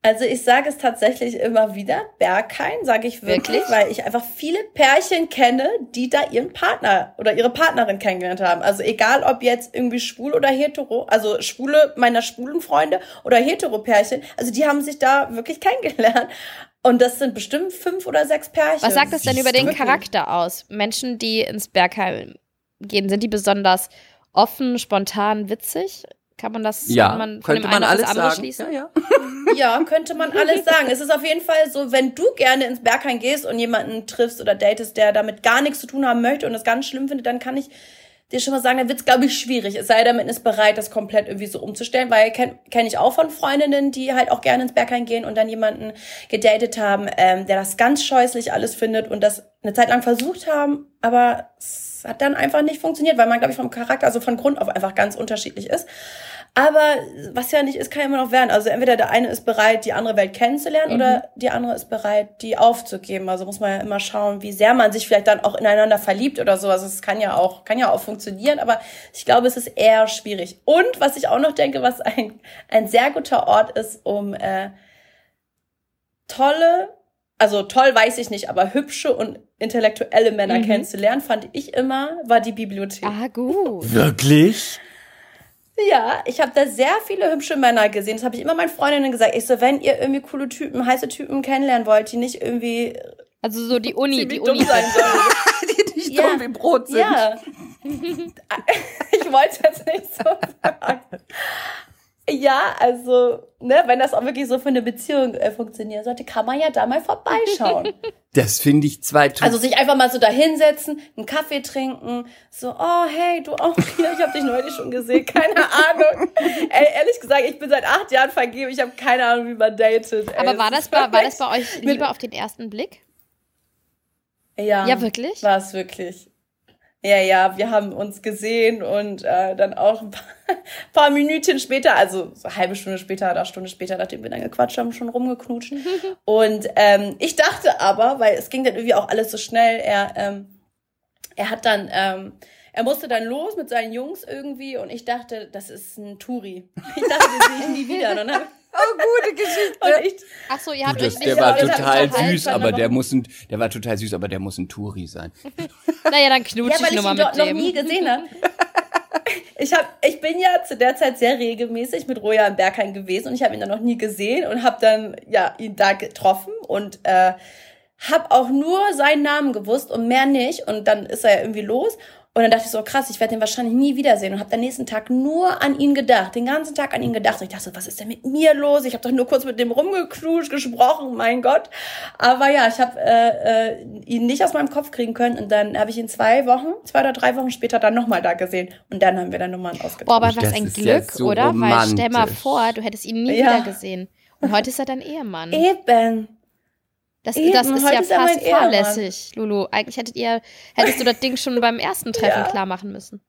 Also ich sage es tatsächlich immer wieder, Berghain sage ich wirklich, Wirklich? weil ich einfach viele Pärchen kenne, die da ihren Partner oder ihre Partnerin kennengelernt haben. Also egal ob jetzt irgendwie schwul oder hetero, also schwule meiner schwulen Freunde oder hetero Pärchen, also die haben sich da wirklich kennengelernt. Und das sind bestimmt fünf oder sechs Pärchen. Was sagt das denn über den. Charakter aus? Menschen, die ins Bergheim gehen, sind die besonders offen, spontan, witzig? Kann man das Ja, kann man von könnte dem man alles das andere sagen. schließen? Ja, ja. Ja, könnte man alles sagen. Es ist auf jeden Fall so, wenn du gerne ins Berghain gehst und jemanden triffst oder datest, der damit gar nichts zu tun haben möchte und es ganz schlimm findet, dann kann ich dir schon mal sagen, dann wird's glaube ich, schwierig. Es sei denn, man ist bereit, das komplett irgendwie so umzustellen, weil kenne kenn ich auch von Freundinnen, die halt auch gerne ins Berghain gehen und dann jemanden gedatet haben, ähm, der das ganz scheußlich alles findet und das eine Zeit lang versucht haben, aber es hat dann einfach nicht funktioniert, weil man, glaube ich, vom Charakter, also von Grund auf einfach ganz unterschiedlich ist. Aber was ja nicht ist, kann ja immer noch werden. Also entweder der eine ist bereit, die andere Welt kennenzulernen oder die andere ist bereit, die aufzugeben. Also muss man ja immer schauen, wie sehr man sich vielleicht dann auch ineinander verliebt oder so. Also es kann ja auch, kann ja auch funktionieren, aber ich glaube, es ist eher schwierig. Und was ich auch noch denke, was ein, ein sehr guter Ort ist, um äh, tolle, also toll weiß ich nicht, aber hübsche und intellektuelle Männer Mhm. kennenzulernen, fand ich immer, war die Bibliothek. Ah, gut. Wirklich? Ja, ich habe da sehr viele hübsche Männer gesehen. Das habe ich immer meinen Freundinnen gesagt. Ich so, wenn ihr irgendwie coole Typen, heiße Typen kennenlernen wollt, die nicht irgendwie Also so die Uni, die Uni. dumm sein sollen. Die nicht Ja. dumm wie Brot sind. ja. ich wollte jetzt nicht so sagen. Ja, also, ne, wenn das auch wirklich so für eine Beziehung äh, funktionieren sollte, kann man ja da mal vorbeischauen. Das finde ich zwei Also sich einfach mal so da hinsetzen, einen Kaffee trinken, so, oh hey, du auch hier, ich habe dich neulich schon gesehen, keine Ahnung. Ey, ehrlich gesagt, ich bin seit acht Jahren vergeben, ich habe keine Ahnung, wie man datet. Ey, Aber war es das, bei, war das bei euch Liebe auf den ersten Blick? Ja, Ja, wirklich? war es wirklich. Ja, ja, wir haben uns gesehen und äh, dann auch ein paar, paar Minütchen später, also so eine halbe Stunde später oder Stunde später, nachdem wir dann gequatscht haben, schon rumgeknutscht. und ähm, ich dachte aber, weil es ging dann irgendwie auch alles so schnell, er, ähm, er hat dann, ähm, er musste dann los mit seinen Jungs irgendwie und ich dachte, das ist ein Touri. Ich dachte, den sehe ich nie wieder. Und, dann, Oh, gute Geschichte. und ich, Ach so, ihr habt euch nicht der war total süß, aber der muss ein, der war total süß, aber der muss ein Touri sein. Naja, dann knutsche Ja, ich weil ich nur mal ihn mit noch dem. nie gesehen habe. Ich, hab, ich bin ja zu der Zeit sehr regelmäßig mit Roja im Berghain gewesen und ich habe ihn dann noch nie gesehen und habe dann ja ihn da getroffen und äh, habe auch nur seinen Namen gewusst und mehr nicht und dann ist er ja irgendwie los und dann dachte ich so krass, ich werde den wahrscheinlich nie wiedersehen und habe am nächsten Tag nur an ihn gedacht, den ganzen Tag an ihn gedacht und ich dachte so, was ist denn mit mir los? Ich habe doch nur kurz mit dem rumgeknutscht, gesprochen, mein Gott. Aber ja, ich habe äh, äh, ihn nicht aus meinem Kopf kriegen können und dann habe ich ihn zwei Wochen, zwei oder drei Wochen später dann nochmal da gesehen und dann haben wir dann Nummern ausgetauscht. Boah, aber was Das ein Glück, so oder? Weil stell mal romantisch. vor, du hättest ihn nie Ja. wieder gesehen. Und heute ist er dein Ehemann. Eben. Das, Eben, das ist ja ist fast Ehemann. fahrlässig, Lulu. Eigentlich hättet ihr, hättest du das Ding schon beim ersten Treffen Ja. klar machen müssen.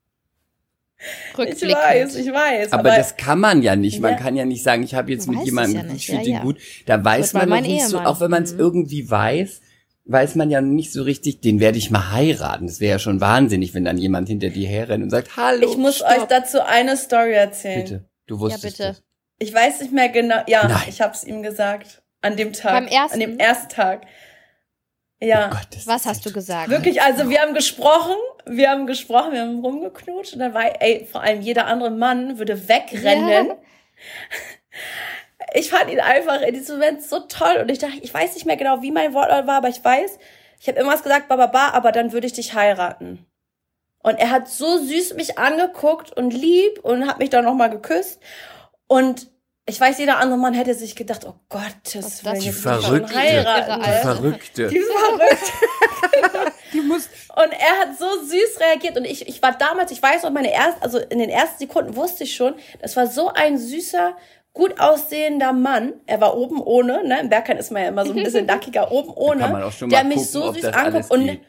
Ich weiß, ich weiß. Aber, das kann man ja nicht. Man Ja. kann ja nicht sagen, ich habe jetzt Du mit jemandem, ja nicht. ich finde Ja, ihn ja. gut. Da weiß man noch nicht so, auch wenn man es Mhm. irgendwie weiß, weiß man ja nicht so richtig, den werde ich mal heiraten. Das wäre ja schon wahnsinnig, wenn dann jemand hinter dir herrennt und sagt, hallo. ich muss stopp. euch dazu eine Story erzählen. Bitte. Du wusstest bitte. es. Ich weiß nicht mehr genau. Ja, Nein. ich habe es ihm gesagt. An dem Tag. Beim ersten? An dem ersten Tag. Ja. Oh Gott, das Was hast du gesagt? Wirklich, also wir haben gesprochen, wir haben gesprochen, wir haben rumgeknutscht und dann war, ey, vor allem jeder andere Mann würde wegrennen. Ja. Ich fand ihn einfach in diesem Moment so toll und ich dachte, ich weiß nicht mehr genau, wie mein Wortlaut war, aber ich weiß, ich habe irgendwas gesagt, bababa, aber dann würde ich dich heiraten. Und er hat so süß mich angeguckt und lieb und hat mich dann nochmal geküsst und ich weiß, jeder andere Mann hätte sich gedacht, oh Gottes Willen, das jetzt für will ich schon Verrückte. heiraten. Die. Verrückte. Die ist verrückt. Die muss, Und er hat so süß reagiert und ich, ich war damals, ich weiß noch, meine ersten, also in den ersten Sekunden wusste ich schon, das war so ein süßer, gut aussehender Mann. Er war oben ohne, ne? Im Berghain ist man ja immer so ein bisschen dackiger, oben ohne. kann man auch schon der mich gucken, so süß anguckt und.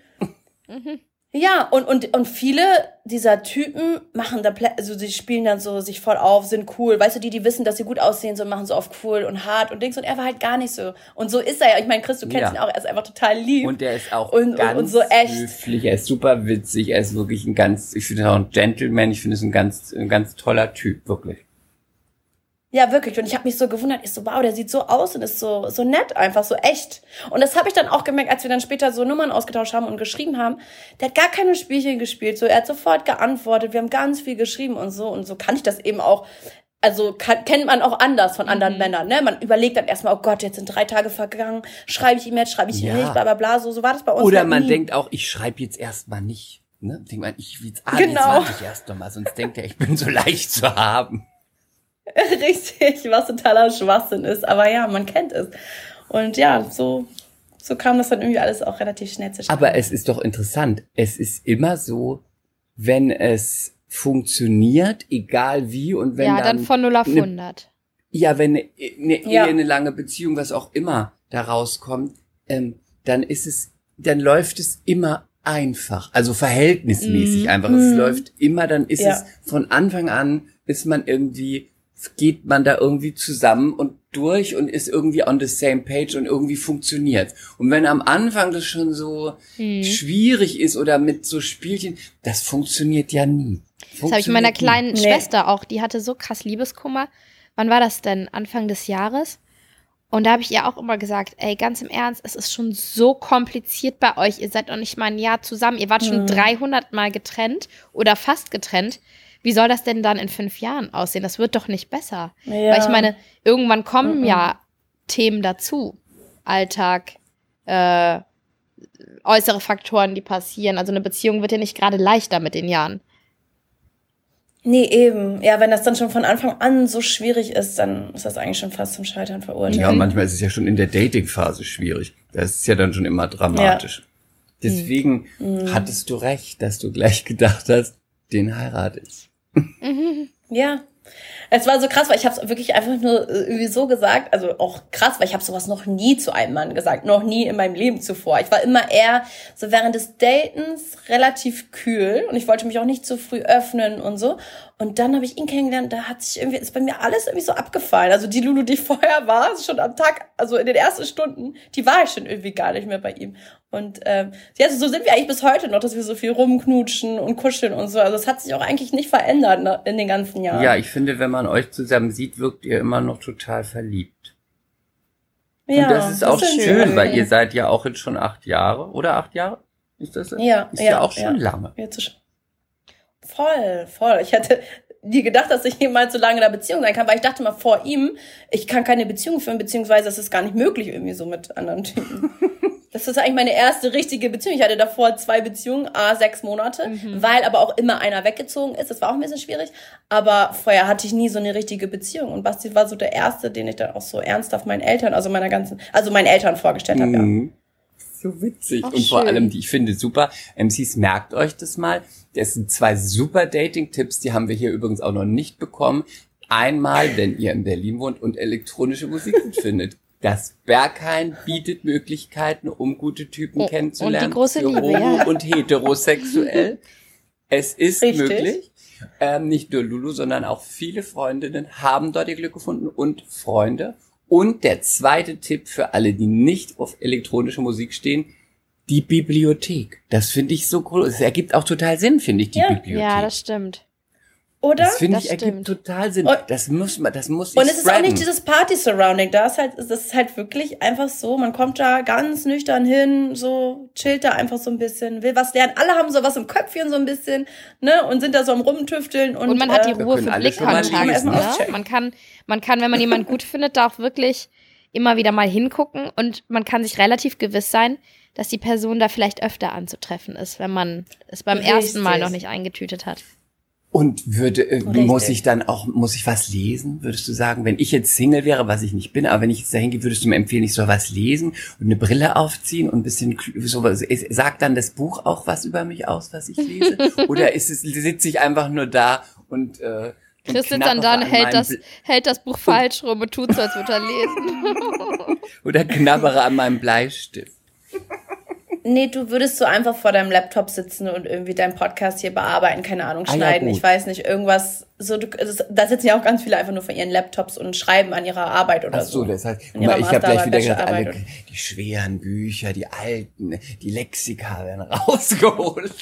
ja, und, und, und viele dieser Typen machen da, also sie spielen dann so sich voll auf, sind cool. Weißt du, die, die wissen, dass sie gut aussehen, so machen so auf cool und hart und Dings. Und er war halt gar nicht so. Und so ist er ja. Ich meine, Chris, du kennst Ja. ihn auch, er ist einfach total lieb. Und der ist auch Und- und- ganz und so echt. höflich, er ist super witzig, er ist wirklich ein ganz, ich finde auch ein Gentleman, ich finde es ein ganz, ein ganz toller Typ, wirklich. Ja, wirklich. Und ich habe mich so gewundert, ich so, wow, der sieht so aus und ist so, so nett, einfach so echt. Und das habe ich dann auch gemerkt, als wir dann später so Nummern ausgetauscht haben und geschrieben haben. Der hat gar keine Spielchen gespielt. So, er hat sofort geantwortet. Wir haben ganz viel geschrieben und so. Und so kann ich das eben auch. Also kann, kennt man auch anders von anderen Männern, ne? Man überlegt dann erstmal, oh Gott, jetzt sind drei Tage vergangen, schreibe ich ihm jetzt, schreibe ich ihm Ja. nicht, bla bla bla. So, so war das bei uns. Oder halt man nie. denkt auch, ich schreibe jetzt erstmal nicht. Ne? Denkt man, ich jetzt, ah, Genau. jetzt warte ich erst noch mal, sonst denkt er, ich bin so leicht zu haben. Richtig, was totaler Schwachsinn ist. Aber ja, man kennt es. Und ja, so, so kam das dann irgendwie alles auch relativ schnell zustande. Aber es ist doch interessant. Es ist immer so, wenn es funktioniert, egal wie und wenn ja, dann, dann von 0 auf ne- 100. ja, wenn eine, eine Ja. Ehe, eine lange Beziehung, was auch immer da rauskommt, ähm, dann ist es, dann läuft es immer einfach, also verhältnismäßig Mhm. einfach. Es läuft immer, dann ist Ja. es von Anfang an ist man irgendwie geht man da irgendwie zusammen und durch und ist irgendwie on the same page und irgendwie funktioniert. Und wenn am Anfang das schon so Mhm. schwierig ist oder mit so Spielchen, das funktioniert ja nie. Das habe ich meiner Funktioniert nie. kleinen Nee. Schwester auch, die hatte so krass Liebeskummer. Wann war das denn? Anfang des Jahres? Und da habe ich ihr auch immer gesagt, ey, ganz im Ernst, es ist schon so kompliziert bei euch. Ihr seid noch nicht mal ein Jahr zusammen. Ihr wart schon 300 Mal getrennt oder fast getrennt. Wie soll das denn dann in fünf Jahren aussehen? Das wird doch nicht besser. Ja. Weil ich meine, irgendwann kommen Mhm. ja Themen dazu. Alltag, äh, äußere Faktoren, die passieren. Also eine Beziehung wird ja nicht gerade leichter mit den Jahren. Nee, eben. Ja, wenn das dann schon von Anfang an so schwierig ist, dann ist das eigentlich schon fast zum Scheitern verurteilt. Ja, manchmal ist es ja schon in der Dating-Phase schwierig. Das ist ja dann schon immer dramatisch. Deswegen hattest du recht, dass du gleich gedacht hast, den heirate ich. Ja. Es war so krass, weil ich habe es wirklich einfach nur äh, irgendwie so gesagt, also auch krass, weil ich habe sowas noch nie zu einem Mann gesagt, noch nie in meinem Leben zuvor. Ich war immer eher so während des Datens relativ kühl und ich wollte mich auch nicht zu früh öffnen und so. Und dann habe ich ihn kennengelernt, da hat sich irgendwie ist bei mir alles irgendwie so abgefallen. Also die Lulu, die vorher war, schon am Tag, also in den ersten Stunden, die war ich schon irgendwie gar nicht mehr bei ihm. Und ähm, ja, so sind wir eigentlich bis heute noch, dass wir so viel rumknutschen und kuscheln und so. Also es hat sich auch eigentlich nicht verändert ne, in den ganzen Jahren. Ja, ich finde, wenn man euch zusammen sieht, wirkt ihr immer noch total verliebt. Ja, Und das ist auch sind schön, wir. weil ihr seid ja auch jetzt schon acht Jahre oder acht Jahre? Ist das? Ja, ist ja, ja, auch schon ja. lange. Jetzt voll, voll. Ich hätte nie gedacht, dass ich jemals so lange in einer Beziehung sein kann, weil ich dachte mal vor ihm, ich kann keine Beziehung führen, beziehungsweise es ist gar nicht möglich irgendwie so mit anderen Typen. Das ist eigentlich meine erste richtige Beziehung. Ich hatte davor zwei Beziehungen, a sechs Monate, weil aber auch immer einer weggezogen ist. Das war auch ein bisschen schwierig. Aber vorher hatte ich nie so eine richtige Beziehung. Und Basti war so der erste, den ich dann auch so ernsthaft meinen Eltern, also meiner ganzen, also meinen Eltern vorgestellt habe. Ja. Mhm. So witzig. Ach, und vor schön. allem, die ich finde super. MCs, merkt euch das mal. Das sind zwei super Dating-Tipps, die haben wir hier übrigens auch noch nicht bekommen. Einmal, wenn ihr in Berlin wohnt und elektronische Musik gut findet. Das Berghain bietet Möglichkeiten, um gute Typen Oh, kennenzulernen. und die große Liebe, ja. und heterosexuell. Es ist Richtig. möglich. Ähm, nicht nur Lulu, sondern auch viele Freundinnen haben dort ihr Glück gefunden und Freunde. Und der zweite Tipp für alle, die nicht auf elektronische Musik stehen, die Bibliothek. Das finde ich so cool. Es ergibt auch total Sinn, finde ich, die Ja. Bibliothek. Ja, das stimmt. Oder? Das finde ich ergibt total Sinn. Und- das muss man, das muss ich Und es ist auch nicht dieses Party-Surrounding. Da ist halt, das ist halt wirklich einfach so, man kommt da ganz nüchtern hin, so, chillt da einfach so ein bisschen, will was lernen. Alle haben so was im Köpfchen so ein bisschen, ne, und sind da so am Rumtüfteln und, Und man hat die äh, Ruhe für Blickkontakt. Ne? Man kann, man kann, wenn man jemanden gut findet, da auch wirklich immer wieder mal hingucken und man kann sich relativ gewiss sein, dass die Person da vielleicht öfter anzutreffen ist, wenn man es beim ersten Mal Richtig. noch nicht eingetütet hat. Und würde, äh, Richtig. muss ich dann auch, muss ich was lesen, würdest du sagen? Wenn ich jetzt Single wäre, was ich nicht bin, aber wenn ich jetzt dahin gehe, würdest du mir empfehlen, ich soll was lesen und eine Brille aufziehen und ein bisschen. Ist- Sagt dann das Buch auch was über mich aus, was ich lese? Oder ist es, sitze ich einfach nur da und, äh, Chris sitzt dann da und hält das, hält das Buch falsch rum und tut so, als würde er lesen. Oder knabbere an meinem Bleistift. Nee, du würdest so einfach vor deinem Laptop sitzen und irgendwie deinen Podcast hier bearbeiten, keine Ahnung, Ah ja, schneiden, ich weiß nicht, irgendwas, so, du, das, da sitzen ja auch ganz viele einfach nur vor ihren Laptops und schreiben an ihrer Arbeit oder Ach so, so. das heißt, guck mal, ich habe gleich wieder gedacht, alle, die schweren Bücher, die alten, die Lexika werden rausgeholt.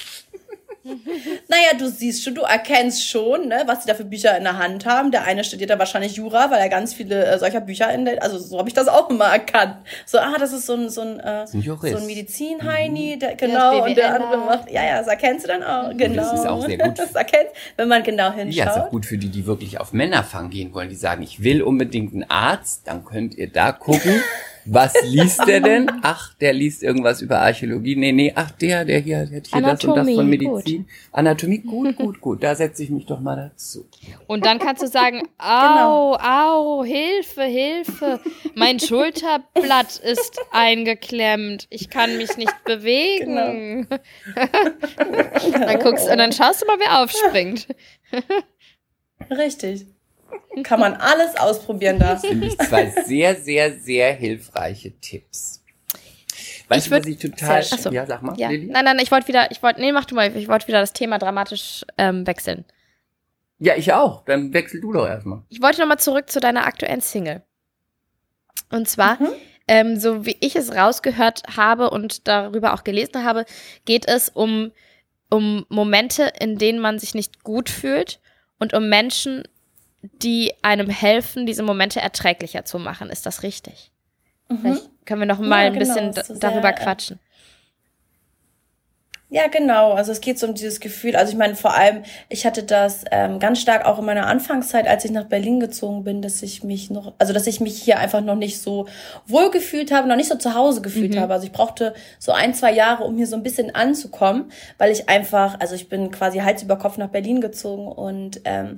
Naja, du siehst schon, du erkennst schon, ne, was sie da für Bücher in der Hand haben. Der eine studiert da wahrscheinlich Jura, weil er ganz viele äh, solcher Bücher in der, also so habe ich das auch immer erkannt. So, ah, das ist so ein, so ein, äh, so ein Medizin-Heini, Mhm. der, genau, und der andere macht, ja, ja, das erkennst du dann auch, genau. ist auch sehr gut. Das erkennst, wenn man genau hinschaut. Ja, ist auch gut für die, die wirklich auf Männerfang gehen wollen, die sagen, ich will unbedingt einen Arzt, dann könnt ihr da gucken. Was liest der denn? Ach, der liest irgendwas über Archäologie. Nee, nee, ach, der, der hier, der hat hier das und das Anatomie, von Medizin. Anatomie, gut, gut, gut. Da setze ich mich doch mal dazu. Und dann kannst du sagen, Genau. au, au, Hilfe, Hilfe, mein Schulterblatt ist eingeklemmt, ich kann mich nicht bewegen. Genau. dann guckst und dann schaust du mal, wer aufspringt. Richtig. Kann man alles ausprobieren da. Finde ich zwei sehr, sehr, sehr hilfreiche Tipps. Weißt Ich du, was würd- ich total, Sehr schön. ja, sag mal, Ja. Lilly? Nein, nein, ich wollte wieder, ich wollte, nee, mach du mal, ich wollte wieder das Thema dramatisch ähm, wechseln. Ja, ich auch. Dann wechsel du doch erstmal. Ich wollte nochmal zurück zu deiner aktuellen Single. Und zwar, Mhm. ähm, so wie ich es rausgehört habe und darüber auch gelesen habe, geht es um, um Momente, in denen man sich nicht gut fühlt und um Menschen, die einem helfen, diese Momente erträglicher zu machen. Ist das richtig? Mhm. Vielleicht können wir noch mal Ja, ein genau, bisschen so d- darüber sehr, äh, quatschen. Ja, genau. Also es geht so um dieses Gefühl. Also ich meine, vor allem, ich hatte das ähm, ganz stark auch in meiner Anfangszeit, als ich nach Berlin gezogen bin, dass ich mich noch, also dass ich mich hier einfach noch nicht so wohl gefühlt habe, noch nicht so zu Hause gefühlt Mhm. habe. Also ich brauchte so ein, zwei Jahre, um hier so ein bisschen anzukommen, weil ich einfach, also ich bin quasi Hals über Kopf nach Berlin gezogen und ähm,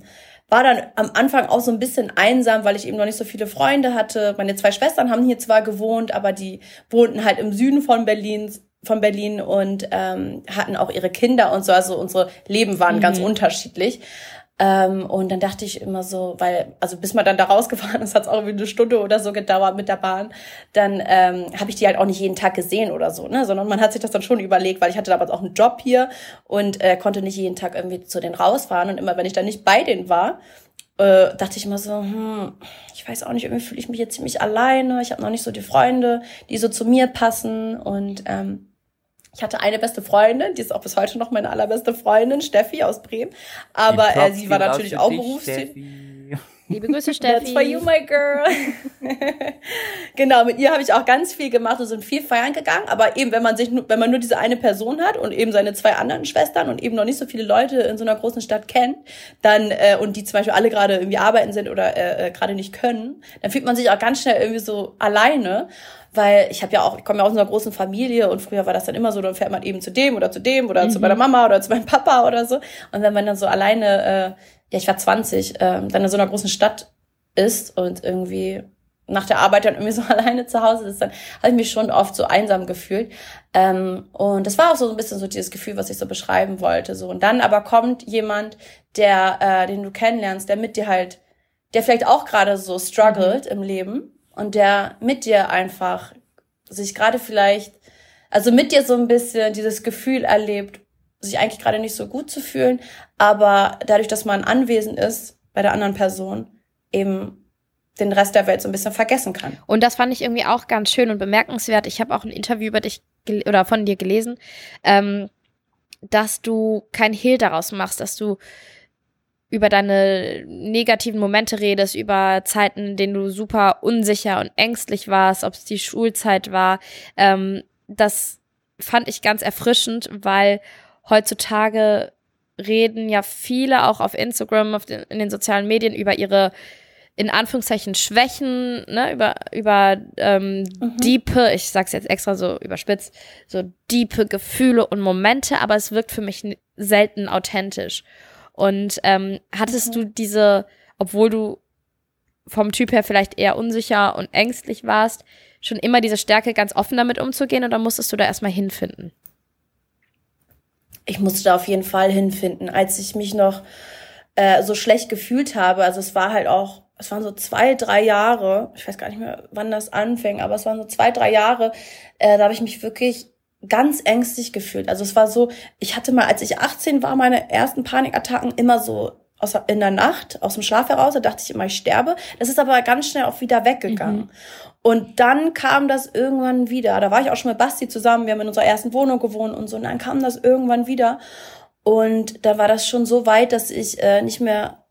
war dann am Anfang auch so ein bisschen einsam, weil ich eben noch nicht so viele Freunde hatte. Meine zwei Schwestern haben hier zwar gewohnt, aber die wohnten halt im Süden von Berlin, von Berlin und ähm, hatten auch ihre Kinder und so. Also unsere Leben waren ganz unterschiedlich. Ähm, und dann dachte ich immer so, weil, also bis man dann da rausgefahren ist, hat es auch irgendwie eine Stunde oder so gedauert mit der Bahn, dann ähm, habe ich die halt auch nicht jeden Tag gesehen oder so, ne? Sondern man hat sich das dann schon überlegt, weil ich hatte damals auch einen Job hier und äh, konnte nicht jeden Tag irgendwie zu denen rausfahren. Und immer wenn ich dann nicht bei denen war, äh, dachte ich immer so, hm, ich weiß auch nicht, irgendwie fühle ich mich jetzt ziemlich alleine. Ich habe noch nicht so die Freunde, die so zu mir passen. Und ähm, ich hatte eine beste Freundin, die ist auch bis heute noch meine allerbeste Freundin, Steffi aus Bremen. Aber äh, sie war natürlich auch berufstätig. Steffi. Liebe Grüße, That's for you, Steffi. my girl. genau, mit ihr habe ich auch ganz viel gemacht. Wir sind viel feiern gegangen, aber eben, wenn man sich, nur- wenn man nur diese eine Person hat und eben seine zwei anderen Schwestern und eben noch nicht so viele Leute in so einer großen Stadt kennt, dann äh, und die zum Beispiel alle gerade irgendwie arbeiten sind oder äh, äh, gerade nicht können, dann fühlt man sich auch ganz schnell irgendwie so alleine. Weil ich habe ja auch, ich komme ja aus einer großen Familie und früher war das dann immer so, dann fährt man eben zu dem oder zu dem oder zu meiner Mama oder zu meinem Papa oder so. Und wenn man dann so alleine, äh, ja, ich war 20, ähm, dann in so einer großen Stadt ist und irgendwie nach der Arbeit dann irgendwie so alleine zu Hause ist, dann habe ich mich schon oft so einsam gefühlt. Ähm, und das war auch so ein bisschen so dieses Gefühl, was ich so beschreiben wollte. So. Und dann aber kommt jemand, der, äh, den du kennenlernst, der mit dir halt, der vielleicht auch gerade so struggelt im Leben und der mit dir einfach sich gerade vielleicht, also mit dir so ein bisschen dieses Gefühl erlebt, sich eigentlich gerade nicht so gut zu fühlen, aber dadurch, dass man anwesend ist bei der anderen Person, eben den Rest der Welt so ein bisschen vergessen kann. Und das fand ich irgendwie auch ganz schön und bemerkenswert. Ich habe auch ein Interview über dich oder von dir gelesen, ähm, dass du kein Hehl daraus machst, dass du über deine negativen Momente redest, über Zeiten, in denen du super unsicher und ängstlich warst, ob es die Schulzeit war. Ähm, das fand ich ganz erfrischend, weil heutzutage reden ja viele auch auf Instagram, auf den, in den sozialen Medien über ihre in Anführungszeichen Schwächen, ne, über, über ähm, mhm. diepe, ich sag's jetzt extra so überspitzt, so diepe Gefühle und Momente, aber es wirkt für mich selten authentisch. Und ähm, hattest mhm. du diese, obwohl du vom Typ her vielleicht eher unsicher und ängstlich warst, schon immer diese Stärke, ganz offen damit umzugehen oder musstest du da erstmal hinfinden? Ich musste da auf jeden Fall hinfinden, als ich mich noch äh, so schlecht gefühlt habe. Also es war halt auch, es waren so zwei, drei Jahre, ich weiß gar nicht mehr, wann das anfing, aber es waren so zwei, drei Jahre, äh, da habe ich mich wirklich ganz ängstlich gefühlt. Also es war so, ich hatte mal, als ich 18 war, meine ersten Panikattacken immer so aus, in der Nacht aus dem Schlaf heraus. Da dachte ich immer, ich sterbe. Das ist aber ganz schnell auch wieder weggegangen. Mhm. Und dann kam das irgendwann wieder. Da war ich auch schon mit Basti zusammen. Wir haben in unserer ersten Wohnung gewohnt und so. Und dann kam das irgendwann wieder. Und da war das schon so weit, dass ich äh, nicht mehr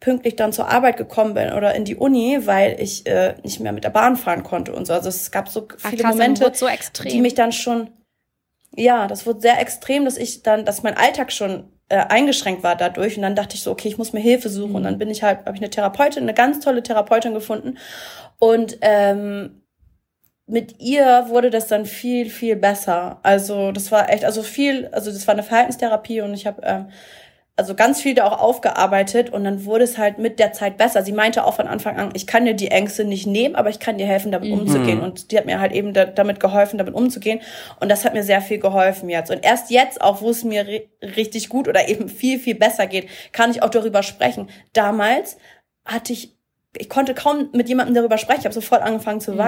pünktlich dann zur Arbeit gekommen bin oder in die Uni, weil ich äh, nicht mehr mit der Bahn fahren konnte und so. Also es gab so viele Ach, krass, Momente, so die mich dann schon ja, das wurde sehr extrem, dass ich dann, dass mein Alltag schon äh, eingeschränkt war dadurch und dann dachte ich so, okay, ich muss mir Hilfe suchen mhm. und dann bin ich halt, habe ich eine Therapeutin, eine ganz tolle Therapeutin gefunden und ähm, mit ihr wurde das dann viel viel besser. Also das war echt, also viel, also das war eine Verhaltenstherapie und ich habe ähm, also ganz viel da auch aufgearbeitet und dann wurde es halt mit der Zeit besser. Sie meinte auch von Anfang an, ich kann dir die Ängste nicht nehmen, aber ich kann dir helfen, damit mhm. umzugehen. Und die hat mir halt eben da, damit geholfen, damit umzugehen. Und das hat mir sehr viel geholfen jetzt. Und erst jetzt, auch wo es mir richtig gut oder eben viel, viel besser geht, kann ich auch darüber sprechen. Damals hatte ich, ich konnte kaum mit jemandem darüber sprechen. Ich habe sofort angefangen zu mhm.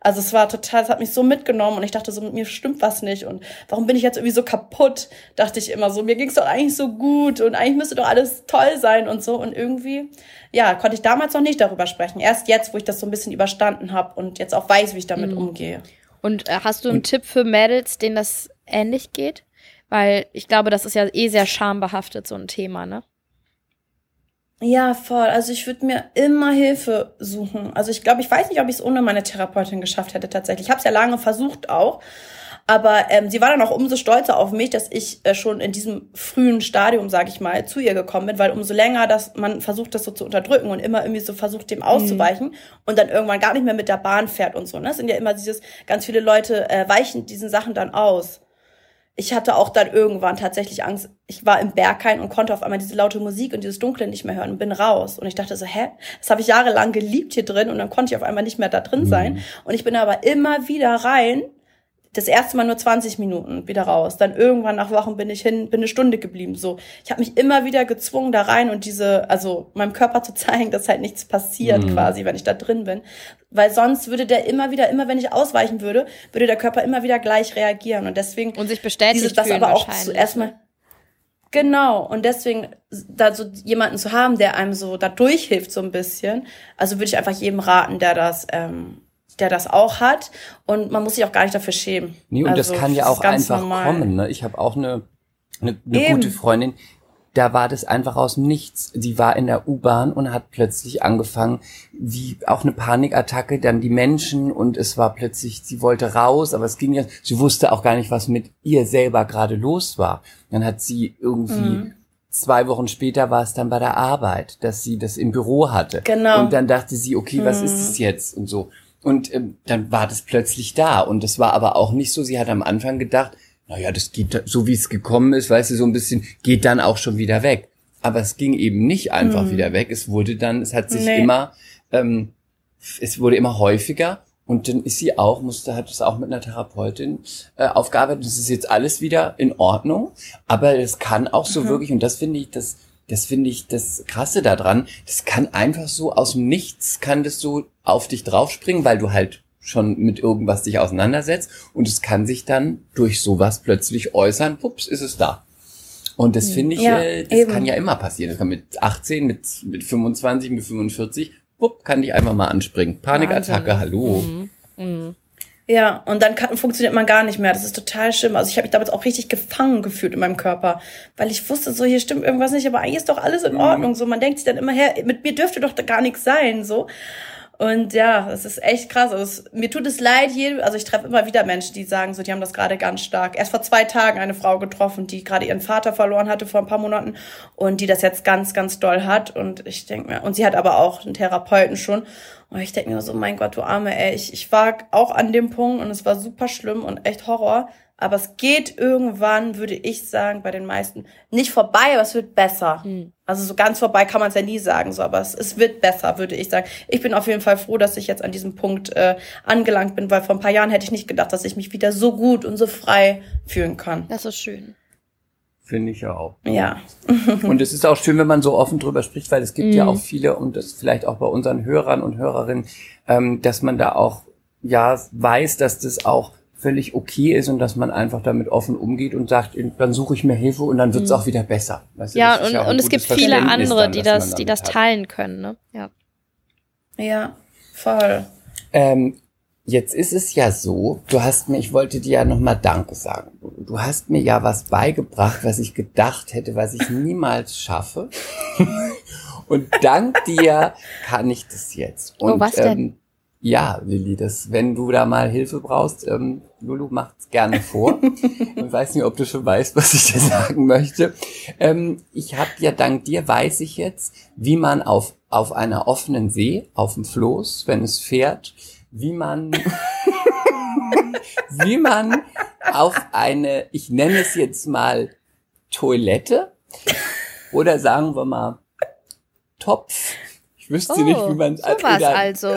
Also es war total, es hat mich so mitgenommen und ich dachte so, mit mir stimmt was nicht und warum bin ich jetzt irgendwie so kaputt, dachte ich immer so. Mir ging es doch eigentlich so gut und eigentlich müsste doch alles toll sein und so und irgendwie, ja, konnte ich damals noch nicht darüber sprechen. Erst jetzt, wo ich das so ein bisschen überstanden habe und jetzt auch weiß, wie ich damit mhm. umgehe. Und äh, hast du einen und, Tipp für Mädels, denen das ähnlich geht? Weil ich glaube, das ist ja eh sehr schambehaftet, so ein Thema, ne? Ja, voll. Also ich würde mir immer Hilfe suchen. Also ich glaube, ich weiß nicht, ob ich es ohne meine Therapeutin geschafft hätte tatsächlich. Ich habe es ja lange versucht auch. Aber ähm, sie war dann auch umso stolzer auf mich, dass ich äh, schon in diesem frühen Stadium, sage ich mal, zu ihr gekommen bin, weil umso länger, dass man versucht, das so zu unterdrücken und immer irgendwie so versucht, dem auszuweichen mhm. und dann irgendwann gar nicht mehr mit der Bahn fährt und so. Ne? Das sind ja immer dieses, ganz viele Leute äh, weichen diesen Sachen dann aus ich hatte auch dann irgendwann tatsächlich Angst. Ich war im Berghain und konnte auf einmal diese laute Musik und dieses Dunkle nicht mehr hören und bin raus. Und ich dachte so, hä? Das habe ich jahrelang geliebt hier drin und dann konnte ich auf einmal nicht mehr da drin sein. Mhm. Und ich bin aber immer wieder rein das erste Mal nur 20 Minuten wieder raus. Dann irgendwann nach Wochen bin ich hin, bin eine Stunde geblieben. So, ich habe mich immer wieder gezwungen da rein und diese, also meinem Körper zu zeigen, dass halt nichts passiert mhm. quasi, wenn ich da drin bin, weil sonst würde der immer wieder, immer wenn ich ausweichen würde, würde der Körper immer wieder gleich reagieren und deswegen und sich bestätigt dieses, das aber auch erstmal Genau, und deswegen da so jemanden zu haben, der einem so da durchhilft so ein bisschen, also würde ich einfach jedem raten, der das ähm, der das auch hat und man muss sich auch gar nicht dafür schämen. Nee, und also, das kann ja auch einfach normal. kommen. Ne? Ich habe auch eine, eine, eine gute Freundin, da war das einfach aus Nichts. Sie war in der U-Bahn und hat plötzlich angefangen, wie auch eine Panikattacke, dann die Menschen und es war plötzlich, sie wollte raus, aber es ging ja, sie wusste auch gar nicht, was mit ihr selber gerade los war. Dann hat sie irgendwie mhm. zwei Wochen später war es dann bei der Arbeit, dass sie das im Büro hatte. Genau. Und dann dachte sie, okay, was mhm. ist es jetzt und so. Und ähm, dann war das plötzlich da. Und das war aber auch nicht so. Sie hat am Anfang gedacht, naja, das geht so wie es gekommen ist, weißt du, so ein bisschen, geht dann auch schon wieder weg. Aber es ging eben nicht einfach mhm. wieder weg. Es wurde dann, es hat sich nee. immer, ähm, es wurde immer häufiger. Und dann ist sie auch, musste, hat es auch mit einer Therapeutin äh, aufgearbeitet. Das ist jetzt alles wieder in Ordnung. Aber es kann auch so mhm. wirklich, und das finde ich, das das finde ich das Krasse daran. Das kann einfach so aus dem Nichts, kann das so auf dich draufspringen, weil du halt schon mit irgendwas dich auseinandersetzt und es kann sich dann durch sowas plötzlich äußern, pups, ist es da. Und das finde ich, ja, äh, das eben. kann ja immer passieren. Das kann mit 18, mit, mit 25, mit 45, pup, kann dich einfach mal anspringen. Panikattacke, hallo. Mhm. Mhm. Ja, und dann kann, funktioniert man gar nicht mehr. Das ist total schlimm. Also ich habe mich damals auch richtig gefangen gefühlt in meinem Körper, weil ich wusste, so hier stimmt irgendwas nicht, aber eigentlich ist doch alles in Mhm. Ordnung. So man denkt sich dann immer her, mit mir dürfte doch gar nichts sein. So und ja, das ist echt krass. Also es, mir tut es leid, hier, also ich treffe immer wieder Menschen, die sagen so, die haben das gerade ganz stark. Erst vor zwei Tagen eine Frau getroffen, die gerade ihren Vater verloren hatte vor ein paar Monaten und die das jetzt ganz, ganz doll hat. Und ich denke mir, und sie hat aber auch einen Therapeuten schon. Und ich denke mir so, mein Gott, du Arme, ey, ich, ich war auch an dem Punkt und es war super schlimm und echt Horror. Aber es geht irgendwann, würde ich sagen, bei den meisten nicht vorbei, aber es wird besser. Also so ganz vorbei kann man es ja nie sagen, so, aber es, es wird besser, würde ich sagen. Ich bin auf jeden Fall froh, dass ich jetzt an diesem Punkt äh, angelangt bin, weil vor ein paar Jahren hätte ich nicht gedacht, dass ich mich wieder so gut und so frei fühlen kann. Das ist schön. Finde ich ja auch. Ja. Und es ist auch schön, wenn man so offen drüber spricht, weil es gibt ja Mhm. auch viele, und das vielleicht auch bei unseren Hörern und Hörerinnen, ähm, dass man da auch ja weiß, dass das auch völlig okay ist und dass man einfach damit offen umgeht und sagt, dann suche ich mir Hilfe und dann wird es auch wieder besser. Weißt du. Ja, und, ein und es gibt viele andere, dann, die das, die das hat. teilen können, ne? Ja. Ja, voll. Ähm, jetzt ist es ja so, du hast mir, ich wollte dir ja nochmal Danke sagen. Du hast mir ja was beigebracht, was ich gedacht hätte, was ich niemals schaffe. Und dank dir kann ich das jetzt. Und, Oh, was denn? Ähm, ja, Lilly, das, wenn du da mal Hilfe brauchst, ähm, Lulu macht's gerne vor. Ich weiß nicht, ob du schon weißt, was ich dir sagen möchte. Ähm, ich habe ja dank dir weiß ich jetzt, wie man auf auf einer offenen See, auf dem Floß, wenn es fährt, wie man wie man auf eine, ich nenne es jetzt mal Toilette oder sagen wir mal Topf. Ich wüsste nicht, wie man Oh, sowas oder also.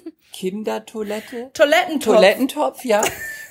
Kindertoilette. Toilettentopf. Toilettentopf, ja.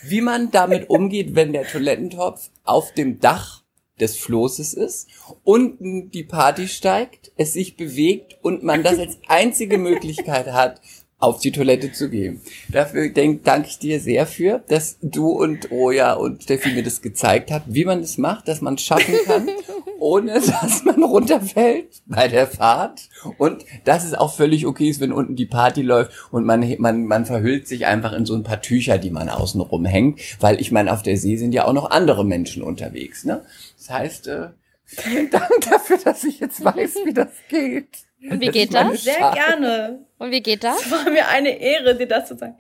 Wie man damit umgeht, wenn der Toilettentopf auf dem Dach des Floßes ist, unten die Party steigt, es sich bewegt und man das als einzige Möglichkeit hat, auf die Toilette zu gehen. Dafür denk, danke ich dir sehr für, dass du und Roja und Steffi mir das gezeigt habt, wie man das macht, dass man es schaffen kann, ohne dass man runterfällt bei der Fahrt und dass es auch völlig okay ist, wenn unten die Party läuft und man, man, man verhüllt sich einfach in so ein paar Tücher, die man außen rumhängt, weil ich meine, auf der See sind ja auch noch andere Menschen unterwegs, ne? Das heißt, äh, vielen Dank dafür, dass ich jetzt weiß, wie das geht. Und wie geht das? Sehr gerne. Und wie geht das? Es war mir eine Ehre, dir das zu sagen.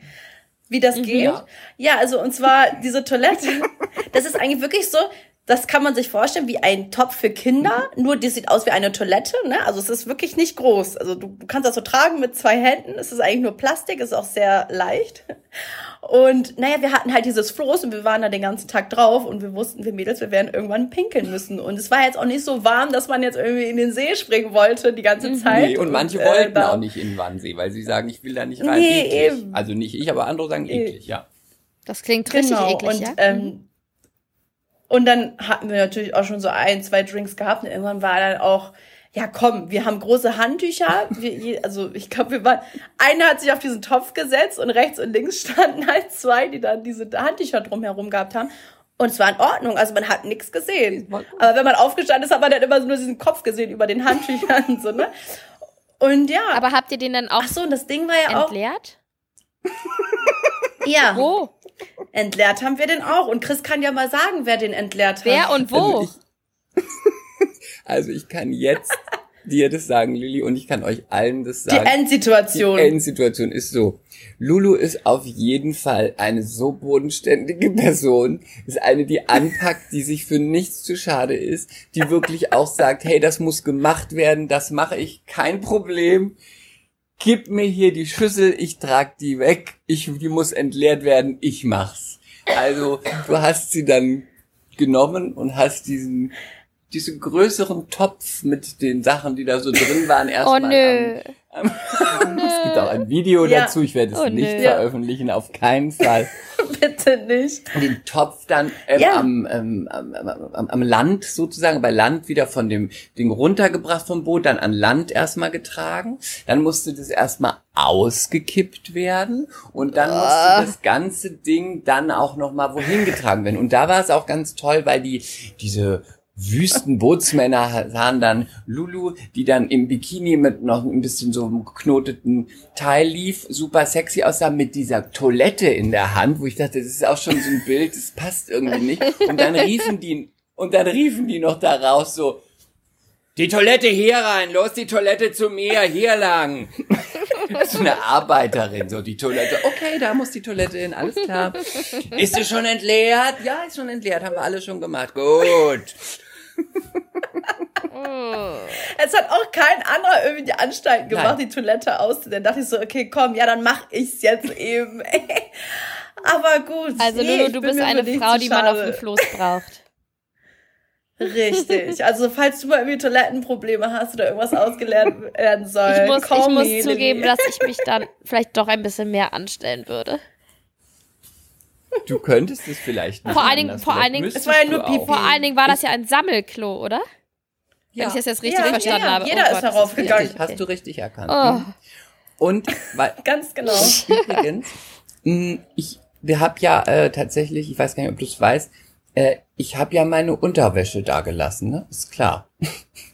Wie das geht? Ja. Ja, also und zwar diese Toilette, das ist eigentlich wirklich so, das kann man sich vorstellen wie ein Topf für Kinder, nur die sieht aus wie eine Toilette, ne? Also es ist wirklich nicht groß. Also du, du kannst das so tragen mit zwei Händen, es ist eigentlich nur Plastik, ist auch sehr leicht. Und naja, wir hatten halt dieses Floß und wir waren da den ganzen Tag drauf und wir wussten, wir Mädels, wir werden irgendwann pinkeln müssen. Und es war jetzt auch nicht so warm, dass man jetzt irgendwie in den See springen wollte die ganze Zeit. Nee, und manche äh, wollten auch nicht in den Wannsee, weil sie sagen, ich will da nicht rein. Nee, eklig. eben. Also nicht ich, aber andere sagen eklig, ja. Das klingt richtig genau. eklig, und, ja? Ähm, und dann hatten wir natürlich auch schon so ein, zwei Drinks gehabt. Und irgendwann war dann auch, ja komm, wir haben große Handtücher. Wir, also ich glaube, wir waren, einer hat sich auf diesen Topf gesetzt und rechts und links standen halt zwei, die dann diese Handtücher drumherum gehabt haben. Und es war in Ordnung, also man hat nichts gesehen. Aber wenn man aufgestanden ist, hat man dann immer so nur diesen Kopf gesehen über den Handtüchern und so, ne? Und ja. Aber habt ihr den dann auch ach so, und das Ding war ja auch, entleert? ja, Wo? entleert haben wir den auch. Und Chris kann ja mal sagen, wer den entleert hat. Wer und wo? Also ich kann jetzt dir das sagen, Lilly, und ich kann euch allen das Die sagen. Endsituation. Die Endsituation ist so. Lulu ist auf jeden Fall eine so bodenständige Person, ist eine, die anpackt, die sich für nichts zu schade ist, die wirklich auch sagt, hey, das muss gemacht werden, das mache ich, kein Problem. Gib mir hier die Schüssel, ich trag die weg, ich, die muss entleert werden, ich mach's. Also, du hast sie dann genommen und hast diesen, diesen größeren Topf mit den Sachen, die da so drin waren, Oh erstmal nö. es gibt auch ein Video Ja. dazu, ich werde es Oh, nicht nö. veröffentlichen, auf keinen Fall. Bitte nicht. Den Topf dann ähm, Ja. am, ähm, am, am, am, am Land sozusagen, bei Land wieder von dem Ding runtergebracht vom Boot, dann an Land erstmal getragen. Dann musste das erstmal ausgekippt werden und dann musste das ganze Ding dann auch nochmal wohin getragen werden. Und da war es auch ganz toll, weil die diese Wüstenbootsmänner sahen dann Lulu, die dann im Bikini mit noch ein bisschen so einem geknoteten Teil lief, super sexy aussah, mit dieser Toilette in der Hand, wo ich dachte, das ist auch schon so ein Bild, das passt irgendwie nicht. Und dann riefen die, und dann riefen die noch da raus so, die Toilette hier rein, los die Toilette zu mir, hier lang. so eine Arbeiterin, so die Toilette. Okay, da muss die Toilette hin, alles klar. Ist sie schon entleert? Ja, ist schon entleert, haben wir alle schon gemacht. Gut. Es hat auch kein anderer irgendwie die Anstalten gemacht, Nein. die Toilette auszunehmen. Dann dachte ich so, okay, komm, ja, dann mach ich's jetzt eben. Aber gut. Also nee, Lulu, du bist eine Frau, die man auf dem Floß braucht. Richtig. Also falls du mal irgendwie Toilettenprobleme hast oder irgendwas ausgelernt werden soll, Ich muss, ich muss zugeben, dass ich mich dann vielleicht doch ein bisschen mehr anstellen würde. Du könntest es vielleicht nicht Vor allen Dingen- vor allen Dingen- Es war ja nur. Pipi. Vor allen Dingen war das ja ein Sammelklo, oder? Wenn Ja. ich das jetzt richtig Ja, verstanden ja, habe. jeder ist das darauf richtig. gegangen. Richtig, hast du richtig erkannt. Oh. Und weil Ganz genau. übrigens, mh, ich wir hab ja äh, tatsächlich, ich weiß gar nicht, ob du es weißt, äh, ich habe ja meine Unterwäsche da gelassen, ne? Ist klar.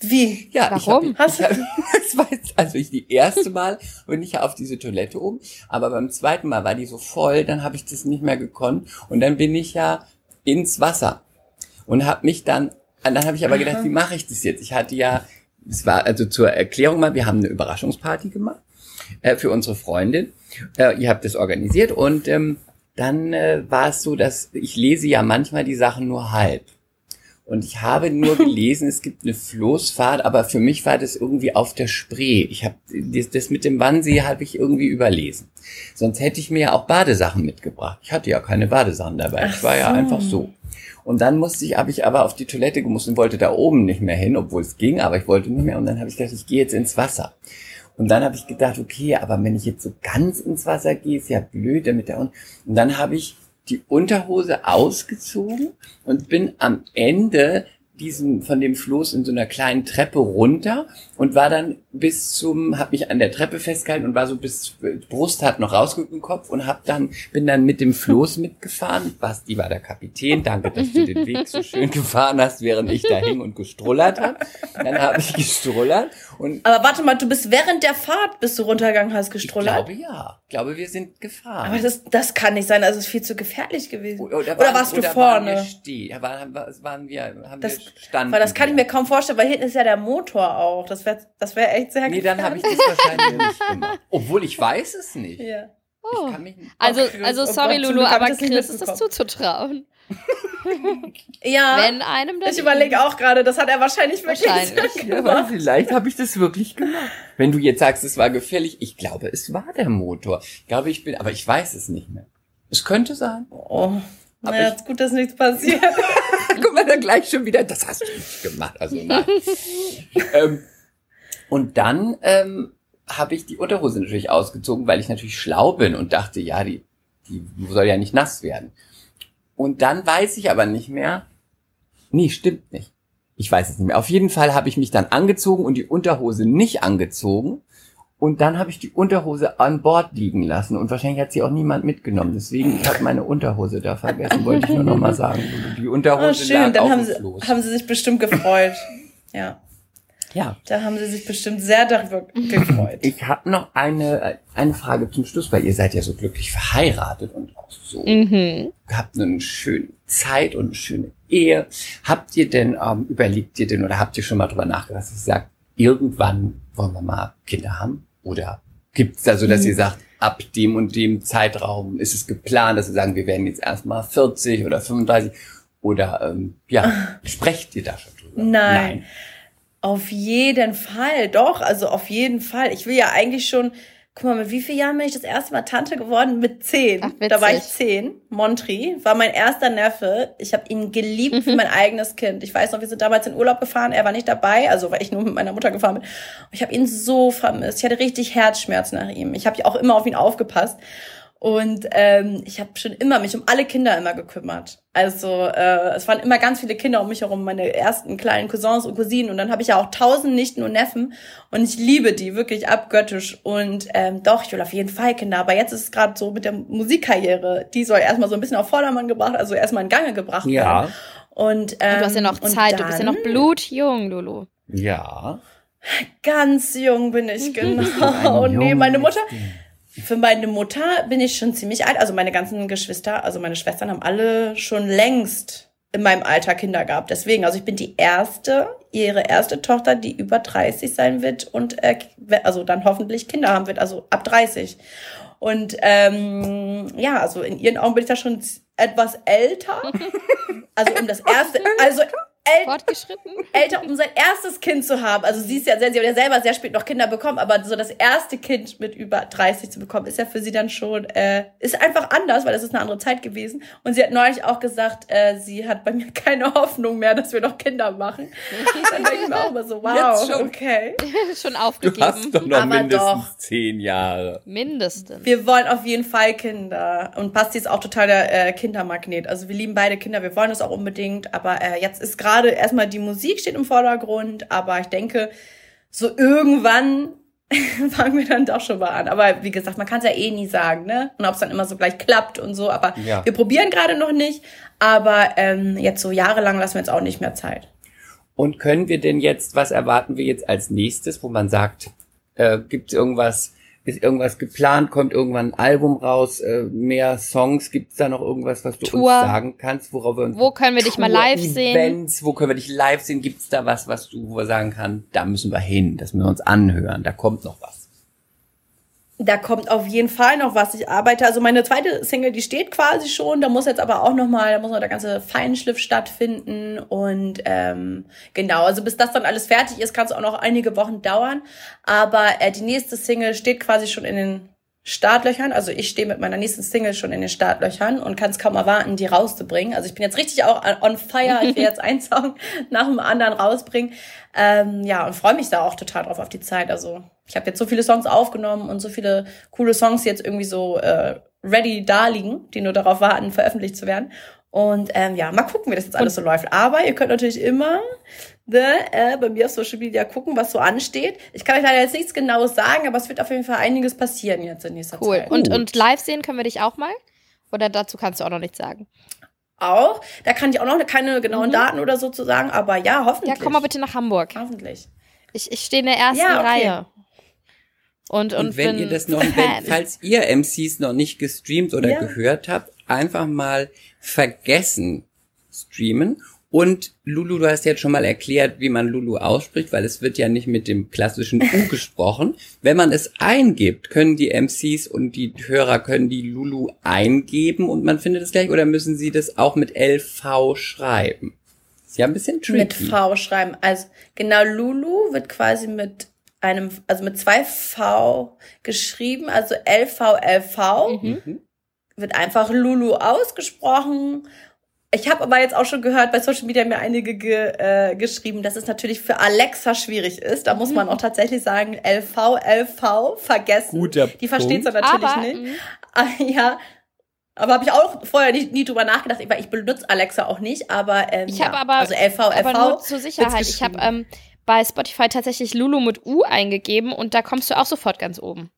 Wie? Ja, Warum? ich habe ich hab, das war jetzt, also ich die erste Mal bin ich ja auf diese Toilette oben, aber beim zweiten Mal war die so voll, dann habe ich das nicht mehr gekonnt und dann bin ich ja ins Wasser und habe mich dann und dann habe ich aber gedacht, wie mache ich das jetzt? Ich hatte ja es war also zur Erklärung mal, wir haben eine Überraschungsparty gemacht äh, für unsere Freundin. Äh, ihr habt das organisiert und ähm, dann äh, war es so, dass ich lese ja manchmal die Sachen nur halb. Und ich habe nur gelesen, es gibt eine Floßfahrt, aber für mich war das irgendwie auf der Spree. Ich habe das, das mit dem Wannsee habe ich irgendwie überlesen. Sonst hätte ich mir ja auch Badesachen mitgebracht. Ich hatte ja keine Badesachen dabei. Ach ich war ja so. einfach so. Und dann musste ich, habe ich aber auf die Toilette gemusst und wollte da oben nicht mehr hin, obwohl es ging, aber ich wollte nicht mehr. Und dann habe ich gedacht, ich gehe jetzt ins Wasser. Und dann habe ich gedacht, okay, aber wenn ich jetzt so ganz ins Wasser gehe, ist ja blöd damit der und und dann habe ich die Unterhose ausgezogen und bin am Ende diesem von dem Floß in so einer kleinen Treppe runter und war dann bis zum hab mich an der Treppe festgehalten und war so bis Brust hat noch rausgeguckt im Kopf und hab dann bin dann mit dem Floß mitgefahren. Basti war der Kapitän. Danke, dass du den Weg so schön gefahren hast, während ich da hing und gestrullert habe. Dann habe ich gestrullert und Aber warte mal, du bist während der Fahrt, bis du runtergegangen hast, ich gestrullert? glaube ja. Ich glaube, wir sind gefahren. Aber das, das kann nicht sein, also es ist viel zu gefährlich gewesen. Oder, Oder, waren- warst du oder Waren wir vorne? stehen? Ja, waren, waren wir, haben Das- wir standen. Weil das kann ich mir kaum vorstellen, weil hinten ist ja der Motor auch. Das wäre das wär echt sehr Nee, dann habe ich das wahrscheinlich nicht gemacht. Obwohl ich weiß es nicht. Ja. Ich kann mich nicht. Also, Chris, also oh sorry, Gott, Lulu, aber Chris ist das zuzutrauen. Ja, Wenn einem das. ich überlege auch gerade, das hat er wahrscheinlich wirklich Wahrscheinlich. so Ja, aber gemacht. vielleicht habe ich das wirklich gemacht. Wenn du jetzt sagst, es war gefährlich, ich glaube, es war der Motor. Ich glaube, ich bin, aber ich weiß es nicht mehr. Es könnte sein. Oh, Aber naja, ich- ist gut, dass nichts passiert. Guck mal, dann gleich schon wieder, das hast du nicht gemacht. Also nein. ähm, und dann ähm, habe ich die Unterhose natürlich ausgezogen, weil ich natürlich schlau bin und dachte, ja, die, die soll ja nicht nass werden. Und dann weiß ich aber nicht mehr. Nee, stimmt nicht. Ich weiß es nicht mehr. Auf jeden Fall habe ich mich dann angezogen und die Unterhose nicht angezogen. Und dann habe ich die Unterhose an Bord liegen lassen. Und wahrscheinlich hat sie auch niemand mitgenommen. Deswegen, ich habe meine Unterhose da vergessen, wollte ich nur noch mal sagen. Die Unterhose Oh, schön, dann haben sie, haben sie sich bestimmt gefreut. Ja, Ja. da haben sie sich bestimmt sehr darüber gefreut. Ich habe noch eine, eine Frage zum Schluss, weil ihr seid ja so glücklich verheiratet und auch so Mhm. habt eine schöne Zeit und eine schöne Ehe. Habt ihr denn, ähm, überlegt ihr denn oder habt ihr schon mal drüber nachgedacht, dass ihr sagt, irgendwann wollen wir mal Kinder haben? Oder gibt's da so, dass ihr sagt, ab dem und dem Zeitraum ist es geplant, dass ihr sagen, wir werden jetzt erstmal 40 oder 35? Oder ähm, ja, sprecht ihr da schon drüber? Nein. Auf jeden Fall, doch, also auf jeden Fall. Ich will ja eigentlich schon, guck mal, mit wie vielen Jahren bin ich das erste Mal Tante geworden? Mit zehn. Ach, da war ich zehn. Montri war mein erster Neffe. Ich habe ihn geliebt wie mein eigenes Kind. Ich weiß noch, wir sind damals in Urlaub gefahren. Er war nicht dabei, also weil ich nur mit meiner Mutter gefahren bin. Und ich habe ihn so vermisst. Ich hatte richtig Herzschmerz nach ihm. Ich habe ja auch immer auf ihn aufgepasst. Und ähm, ich habe schon immer mich um alle Kinder immer gekümmert. Also äh, es waren immer ganz viele Kinder um mich herum, meine ersten kleinen Cousins und Cousinen. Und dann habe ich ja auch tausend Nichten und Neffen. Und ich liebe die wirklich abgöttisch. Und ähm, doch, ich will auf jeden Fall Kinder. Aber jetzt ist es gerade so mit der Musikkarriere. Die soll erstmal so ein bisschen auf Vordermann gebracht, also erstmal in Gange gebracht Ja. werden. Und, ähm, du hast ja noch und Zeit, du bist ja noch dann- blutjung, Lulu. Ja. Ganz jung bin ich, genau. Und nee, meine Mutter, für meine Mutter bin ich schon ziemlich alt. Also meine ganzen Geschwister, also meine Schwestern haben alle schon längst in meinem Alter Kinder gehabt. Deswegen, also ich bin die erste, ihre erste Tochter, die über 30 sein wird und äh, also dann hoffentlich Kinder haben wird, also ab 30. Und ähm, ja, also in ihren Augen bin ich da schon etwas älter. Also um das erste, also äl Fortgeschritten? älter, um sein erstes Kind zu haben. Also sie ist ja sehr, sie hat ja selber sehr spät noch Kinder bekommen, aber so das erste Kind mit über 30 zu bekommen, ist ja für sie dann schon, äh, ist einfach anders, weil das ist eine andere Zeit gewesen. Und sie hat neulich auch gesagt, äh, sie hat bei mir keine Hoffnung mehr, dass wir noch Kinder machen. dann denke ich mir auch immer so, wow, Jetzt schon? okay. Du schon hast aufgegeben. doch noch Aber mindestens doch. zehn Jahre. Mindestens. Wir wollen auf jeden Fall Kinder. Und Basti ist auch total der äh, Kindermagnet. Also wir lieben beide Kinder, wir wollen das auch unbedingt. Aber äh, jetzt ist gerade erstmal die Musik steht im Vordergrund. Aber ich denke, so irgendwann fangen wir dann doch schon mal an. Aber wie gesagt, man kann es ja eh nie sagen, ne? Und ob es dann immer so gleich klappt und so. Aber Ja. wir probieren gerade noch nicht. Aber ähm, jetzt so jahrelang lassen wir uns auch nicht mehr Zeit. Und können wir denn jetzt, was erwarten wir jetzt als nächstes, wo man sagt, äh, gibt es irgendwas, ist irgendwas geplant, kommt irgendwann ein Album raus, äh, mehr Songs, gibt es da noch irgendwas, was du Tour. uns sagen kannst, worauf wir uns Wo können wir dich mal Tour, live sehen? Events, wo können wir dich live sehen? Gibt es da was, was du wo wir sagen kann, da müssen wir hin, das müssen wir uns anhören, da kommt noch was. Da kommt auf jeden Fall noch was. Ich arbeite, also meine zweite Single, die steht quasi schon. Da muss jetzt aber auch noch mal, da muss noch der ganze Feinschliff stattfinden und ähm, genau. Also bis das dann alles fertig ist, kann es auch noch einige Wochen dauern. Aber äh, die nächste Single steht quasi schon in den Startlöchern. Also ich stehe mit meiner nächsten Single schon in den Startlöchern und kann es kaum erwarten, die rauszubringen. Also ich bin jetzt richtig auch on fire. Ich will jetzt einen Song nach dem anderen rausbringen. Ähm, ja, und freue mich da auch total drauf auf die Zeit. Also ich habe jetzt so viele Songs aufgenommen und so viele coole Songs jetzt irgendwie so äh, ready da liegen, die nur darauf warten, veröffentlicht zu werden. Und ähm, ja, mal gucken, wie das jetzt alles so läuft. Aber ihr könnt natürlich immer ne, äh, bei mir auf Social Media gucken, was so ansteht. Ich kann euch leider jetzt nichts Genaues sagen, aber es wird auf jeden Fall einiges passieren jetzt in nächster Cool. Zeit. Und, Gut. und live sehen können wir dich auch mal? Oder dazu kannst du auch noch nichts sagen? auch, da kann ich auch noch keine genauen Daten oder so zu sagen, aber ja, Ja, hoffentlich. komm mal bitte nach Hamburg. Hoffentlich. Ich, ich stehe in der ersten Ja, okay. Reihe. Und, und, Und, wenn bin ihr das noch, wenn, falls ihr MCs noch nicht gestreamt oder Ja. gehört habt, einfach mal vergessen streamen. Und Lulu, du hast jetzt schon mal erklärt, wie man Lulu ausspricht, weil es wird ja nicht mit dem klassischen U gesprochen. Wenn man es eingibt, können die MCs und die Hörer können die Lulu eingeben und man findet es gleich oder müssen sie das auch mit LV schreiben? Ist ja ein bisschen tricky. Mit V schreiben. Also genau, Lulu wird quasi mit einem, also mit zwei V geschrieben, also LVLV Mhm. wird einfach Lulu ausgesprochen. Ich habe aber jetzt auch schon gehört, bei Social Media haben mir einige ge, äh, geschrieben, dass es natürlich für Alexa schwierig ist. Da muss man auch tatsächlich sagen, LV, LV, vergessen. Guter Die versteht es natürlich Aber, nicht. mhm. Ah, ja. Aber habe ich auch vorher nie, nie drüber nachgedacht, weil ich benutze Alexa auch nicht, aber ähm, Ich ja. habe aber, also LV, LV. aber nur zur Sicherheit. Ich habe ähm, bei Spotify tatsächlich Lulu mit U eingegeben und da kommst du auch sofort ganz oben.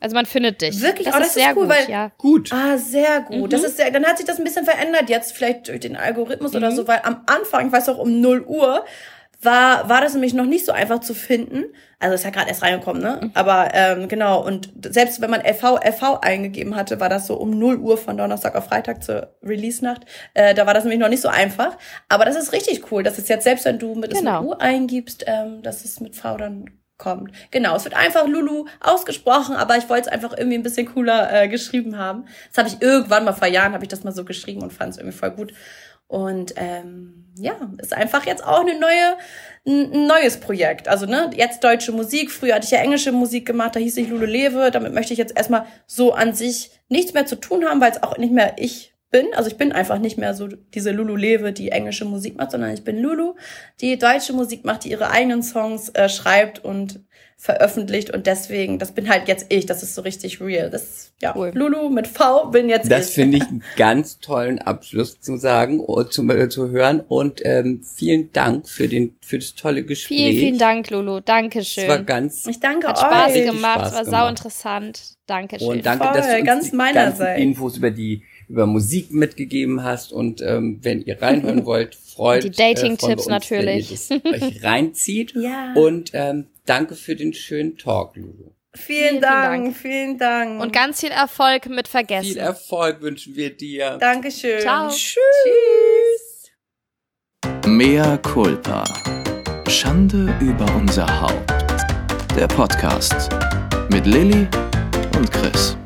Also man findet dich. Wirklich? Das Oh, ist das ist sehr cool, gut, weil- ja. Gut. Ah, sehr gut. Mhm. Das ist sehr, dann hat sich das ein bisschen verändert jetzt, vielleicht durch den Algorithmus oder Mhm. so, weil am Anfang, ich weiß auch um 0 Uhr, war, war das nämlich noch nicht so einfach zu finden. Also ist ja gerade erst reingekommen, ne? Mhm. Aber ähm, genau, und selbst wenn man LV, LV eingegeben hatte, war das so um 0 Uhr von Donnerstag auf Freitag zur Release-Nacht. Äh, da war das nämlich noch nicht so einfach. Aber das ist richtig cool, dass es jetzt, selbst wenn du mit, Genau. mit U eingibst, ähm, dass es mit V dann kommt. Genau, es wird einfach Lulu ausgesprochen, aber ich wollte es einfach irgendwie ein bisschen cooler äh, geschrieben haben. Das habe ich irgendwann mal vor Jahren, habe ich das mal so geschrieben und fand es irgendwie voll gut. Und ähm, ja, ist einfach jetzt auch eine neue, ein neues Projekt. Also ne, jetzt deutsche Musik. Früher hatte ich ja englische Musik gemacht, da hieß ich Lulu Lewe. Damit möchte ich jetzt erstmal so an sich nichts mehr zu tun haben, weil es auch nicht mehr ich bin. Also ich bin einfach nicht mehr so diese Lulu Lewe, die englische Musik macht, sondern ich bin Lulu, die deutsche Musik macht, die ihre eigenen Songs äh, schreibt und veröffentlicht und deswegen, das bin halt jetzt ich, das ist so richtig real. Das, ja, Cool. Lulu mit V bin jetzt Das ich. finde ich einen ganz tollen Abschluss zu sagen und zu, äh, zu hören. Und ähm, vielen Dank für den für das tolle Gespräch. Vielen, vielen Dank, Lulu. Es war Dankeschön. ganz Ich danke Hat euch. Spaß gemacht, Spaß es war sau interessant. Dankeschön. und danke, Voll, dass du uns ganz die meinerseits. Infos über die über Musik mitgegeben hast. Und ähm, wenn ihr reinhören wollt, freut Die Dating-Tipps äh, natürlich. Wenn ihr das euch reinzieht. Ja. Und ähm, danke für den schönen Talk, Lulu. vielen, vielen Dank, Dank. vielen Dank. Und ganz viel Erfolg mit Vergessen. Viel Erfolg wünschen wir dir. Dankeschön. Ciao. Tschüss. Mea culpa. Schande über unser Haupt. Der Podcast mit Lilly und Chris.